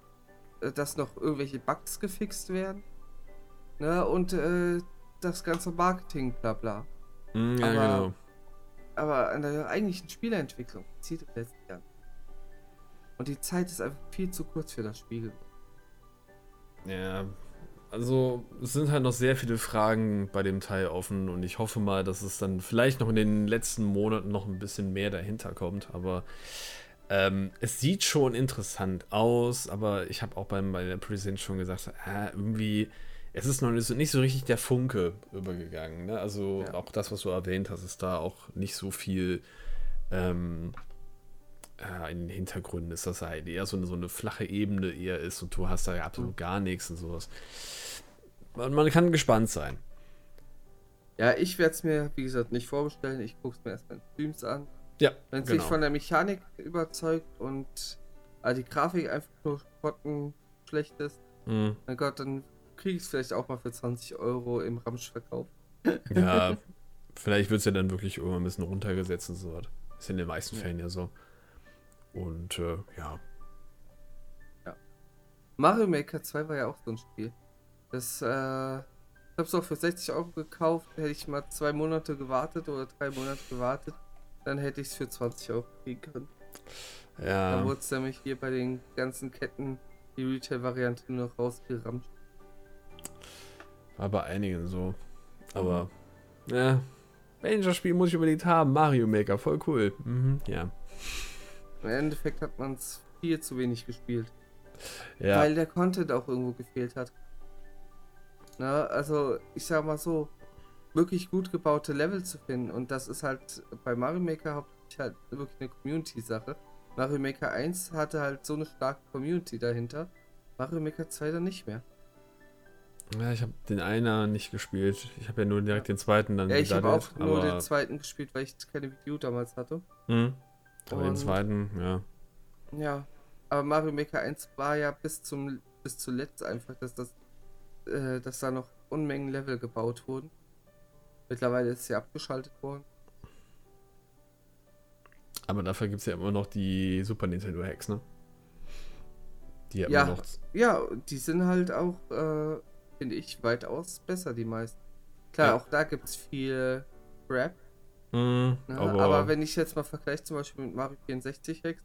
S2: dass noch irgendwelche Bugs gefixt werden. Ne? Und äh, das ganze Marketing, bla bla.
S3: Mhm, ja, Aber genau
S2: aber an der eigentlichen Spielerentwicklung zieht es letzten Jahr. Und die Zeit ist einfach viel zu kurz für das Spiel.
S3: Ja, also es sind halt noch sehr viele Fragen bei dem Teil offen und ich hoffe mal, dass es dann vielleicht noch in den letzten Monaten noch ein bisschen mehr dahinter kommt. Aber ähm, es sieht schon interessant aus, aber ich habe auch beim, bei der Present schon gesagt, äh, irgendwie es ist noch nicht so richtig der Funke übergegangen. Ne? Also
S2: Ja.
S3: auch das, was du erwähnt hast, ist da auch nicht so viel ähm, äh, in den Hintergründen ist, dass halt eher so eine, so eine flache Ebene eher ist und du hast da ja absolut gar nichts und sowas. Man, man kann gespannt sein.
S2: Ja, ich werde es mir, wie gesagt, nicht vorbestellen. Ich gucke es mir erstmal in Streams an.
S3: Ja,
S2: Wenn es
S3: genau.
S2: mich von der Mechanik überzeugt und äh, die Grafik einfach nur spotten schlecht ist,
S3: Mhm.
S2: mein Gott, dann kriege ich es vielleicht auch mal für 20 Euro im Ramsch verkauft.
S3: Ja, vielleicht wird es ja dann wirklich irgendwann ein bisschen runtergesetzt und so was. Ist in den meisten
S2: Ja.
S3: Fällen ja so. Und äh, ja.
S2: Mario Maker 2 war ja auch so ein Spiel. Das, äh, ich habe es auch für 60 Euro gekauft. Hätte ich mal zwei Monate gewartet oder drei Monate gewartet, dann hätte ich es für 20 Euro kriegen können. Dann
S3: Ja,
S2: wurde es nämlich hier bei den ganzen Ketten die Retail-Variante nur noch rausgerammt.
S3: war bei einigen so. Aber, ja. Welches Spiel muss ich unbedingt haben? Mario Maker, voll cool. Mhm, ja.
S2: Im Endeffekt hat man es viel zu wenig gespielt.
S3: Ja.
S2: Weil der Content auch irgendwo gefehlt hat. Na, also ich sag mal so, wirklich gut gebaute Level zu finden. Und das ist halt bei Mario Maker hauptsächlich halt wirklich eine Community-Sache. Mario Maker 1 hatte halt so eine starke Community dahinter. Mario Maker 2 dann nicht mehr.
S3: ja, ich habe den einer nicht gespielt. Ich habe ja nur direkt den zweiten dann
S2: Ja, ich habe auch nur den zweiten gespielt, weil ich keine Video damals hatte.
S3: Mhm. Aber den zweiten, ja.
S2: Ja, aber Mario Maker 1 war ja bis zum bis zuletzt einfach, dass das äh, dass da noch Unmengen Level gebaut wurden. Mittlerweile ist sie abgeschaltet worden.
S3: Aber dafür gibt es ja immer noch die Super Nintendo Hacks, ne? Die ja, noch.
S2: Ja, die sind halt auch, äh, finde ich, weitaus besser, die meisten. Klar,
S3: Ja.
S2: auch da gibt es viel Rap.
S3: Mhm,
S2: Ne?
S3: aber,
S2: Aber, wenn ich jetzt mal vergleiche, zum Beispiel mit Mario 64 Hacks,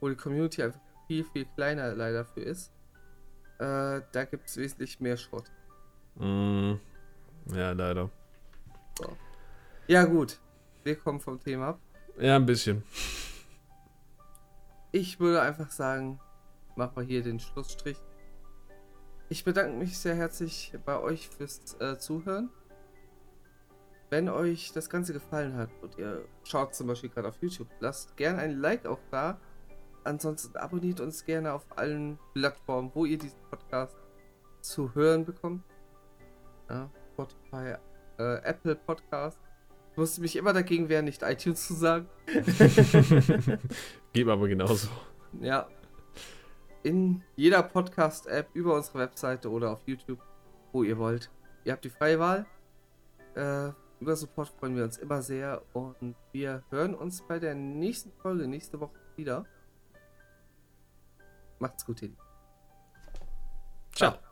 S2: wo die Community einfach viel, viel kleiner leider für ist, äh, da gibt es wesentlich mehr Schrott.
S3: Mhm. Ja, leider.
S2: Ja, gut. Wir kommen vom Thema ab.
S3: Ja, ein bisschen.
S2: Ich würde einfach sagen, machen wir hier den Schlussstrich. Ich bedanke mich sehr herzlich bei euch fürs äh, Zuhören. Wenn euch das Ganze gefallen hat und ihr schaut zum Beispiel gerade auf YouTube, lasst gerne ein Like auch da. Ansonsten abonniert uns gerne auf allen Plattformen, wo ihr diesen Podcast zu hören bekommt. Ja, Spotify, äh, Apple Podcast. Ich musste mich immer dagegen wehren, nicht iTunes zu sagen.
S3: Geht aber genauso.
S2: Ja. In jeder Podcast-App über unsere Webseite oder auf YouTube, wo ihr wollt. Ihr habt die freie Wahl. Äh, über Support freuen wir uns immer sehr und wir hören uns bei der nächsten Folge nächste Woche wieder. Macht's gut, Lieben.
S3: Ciao.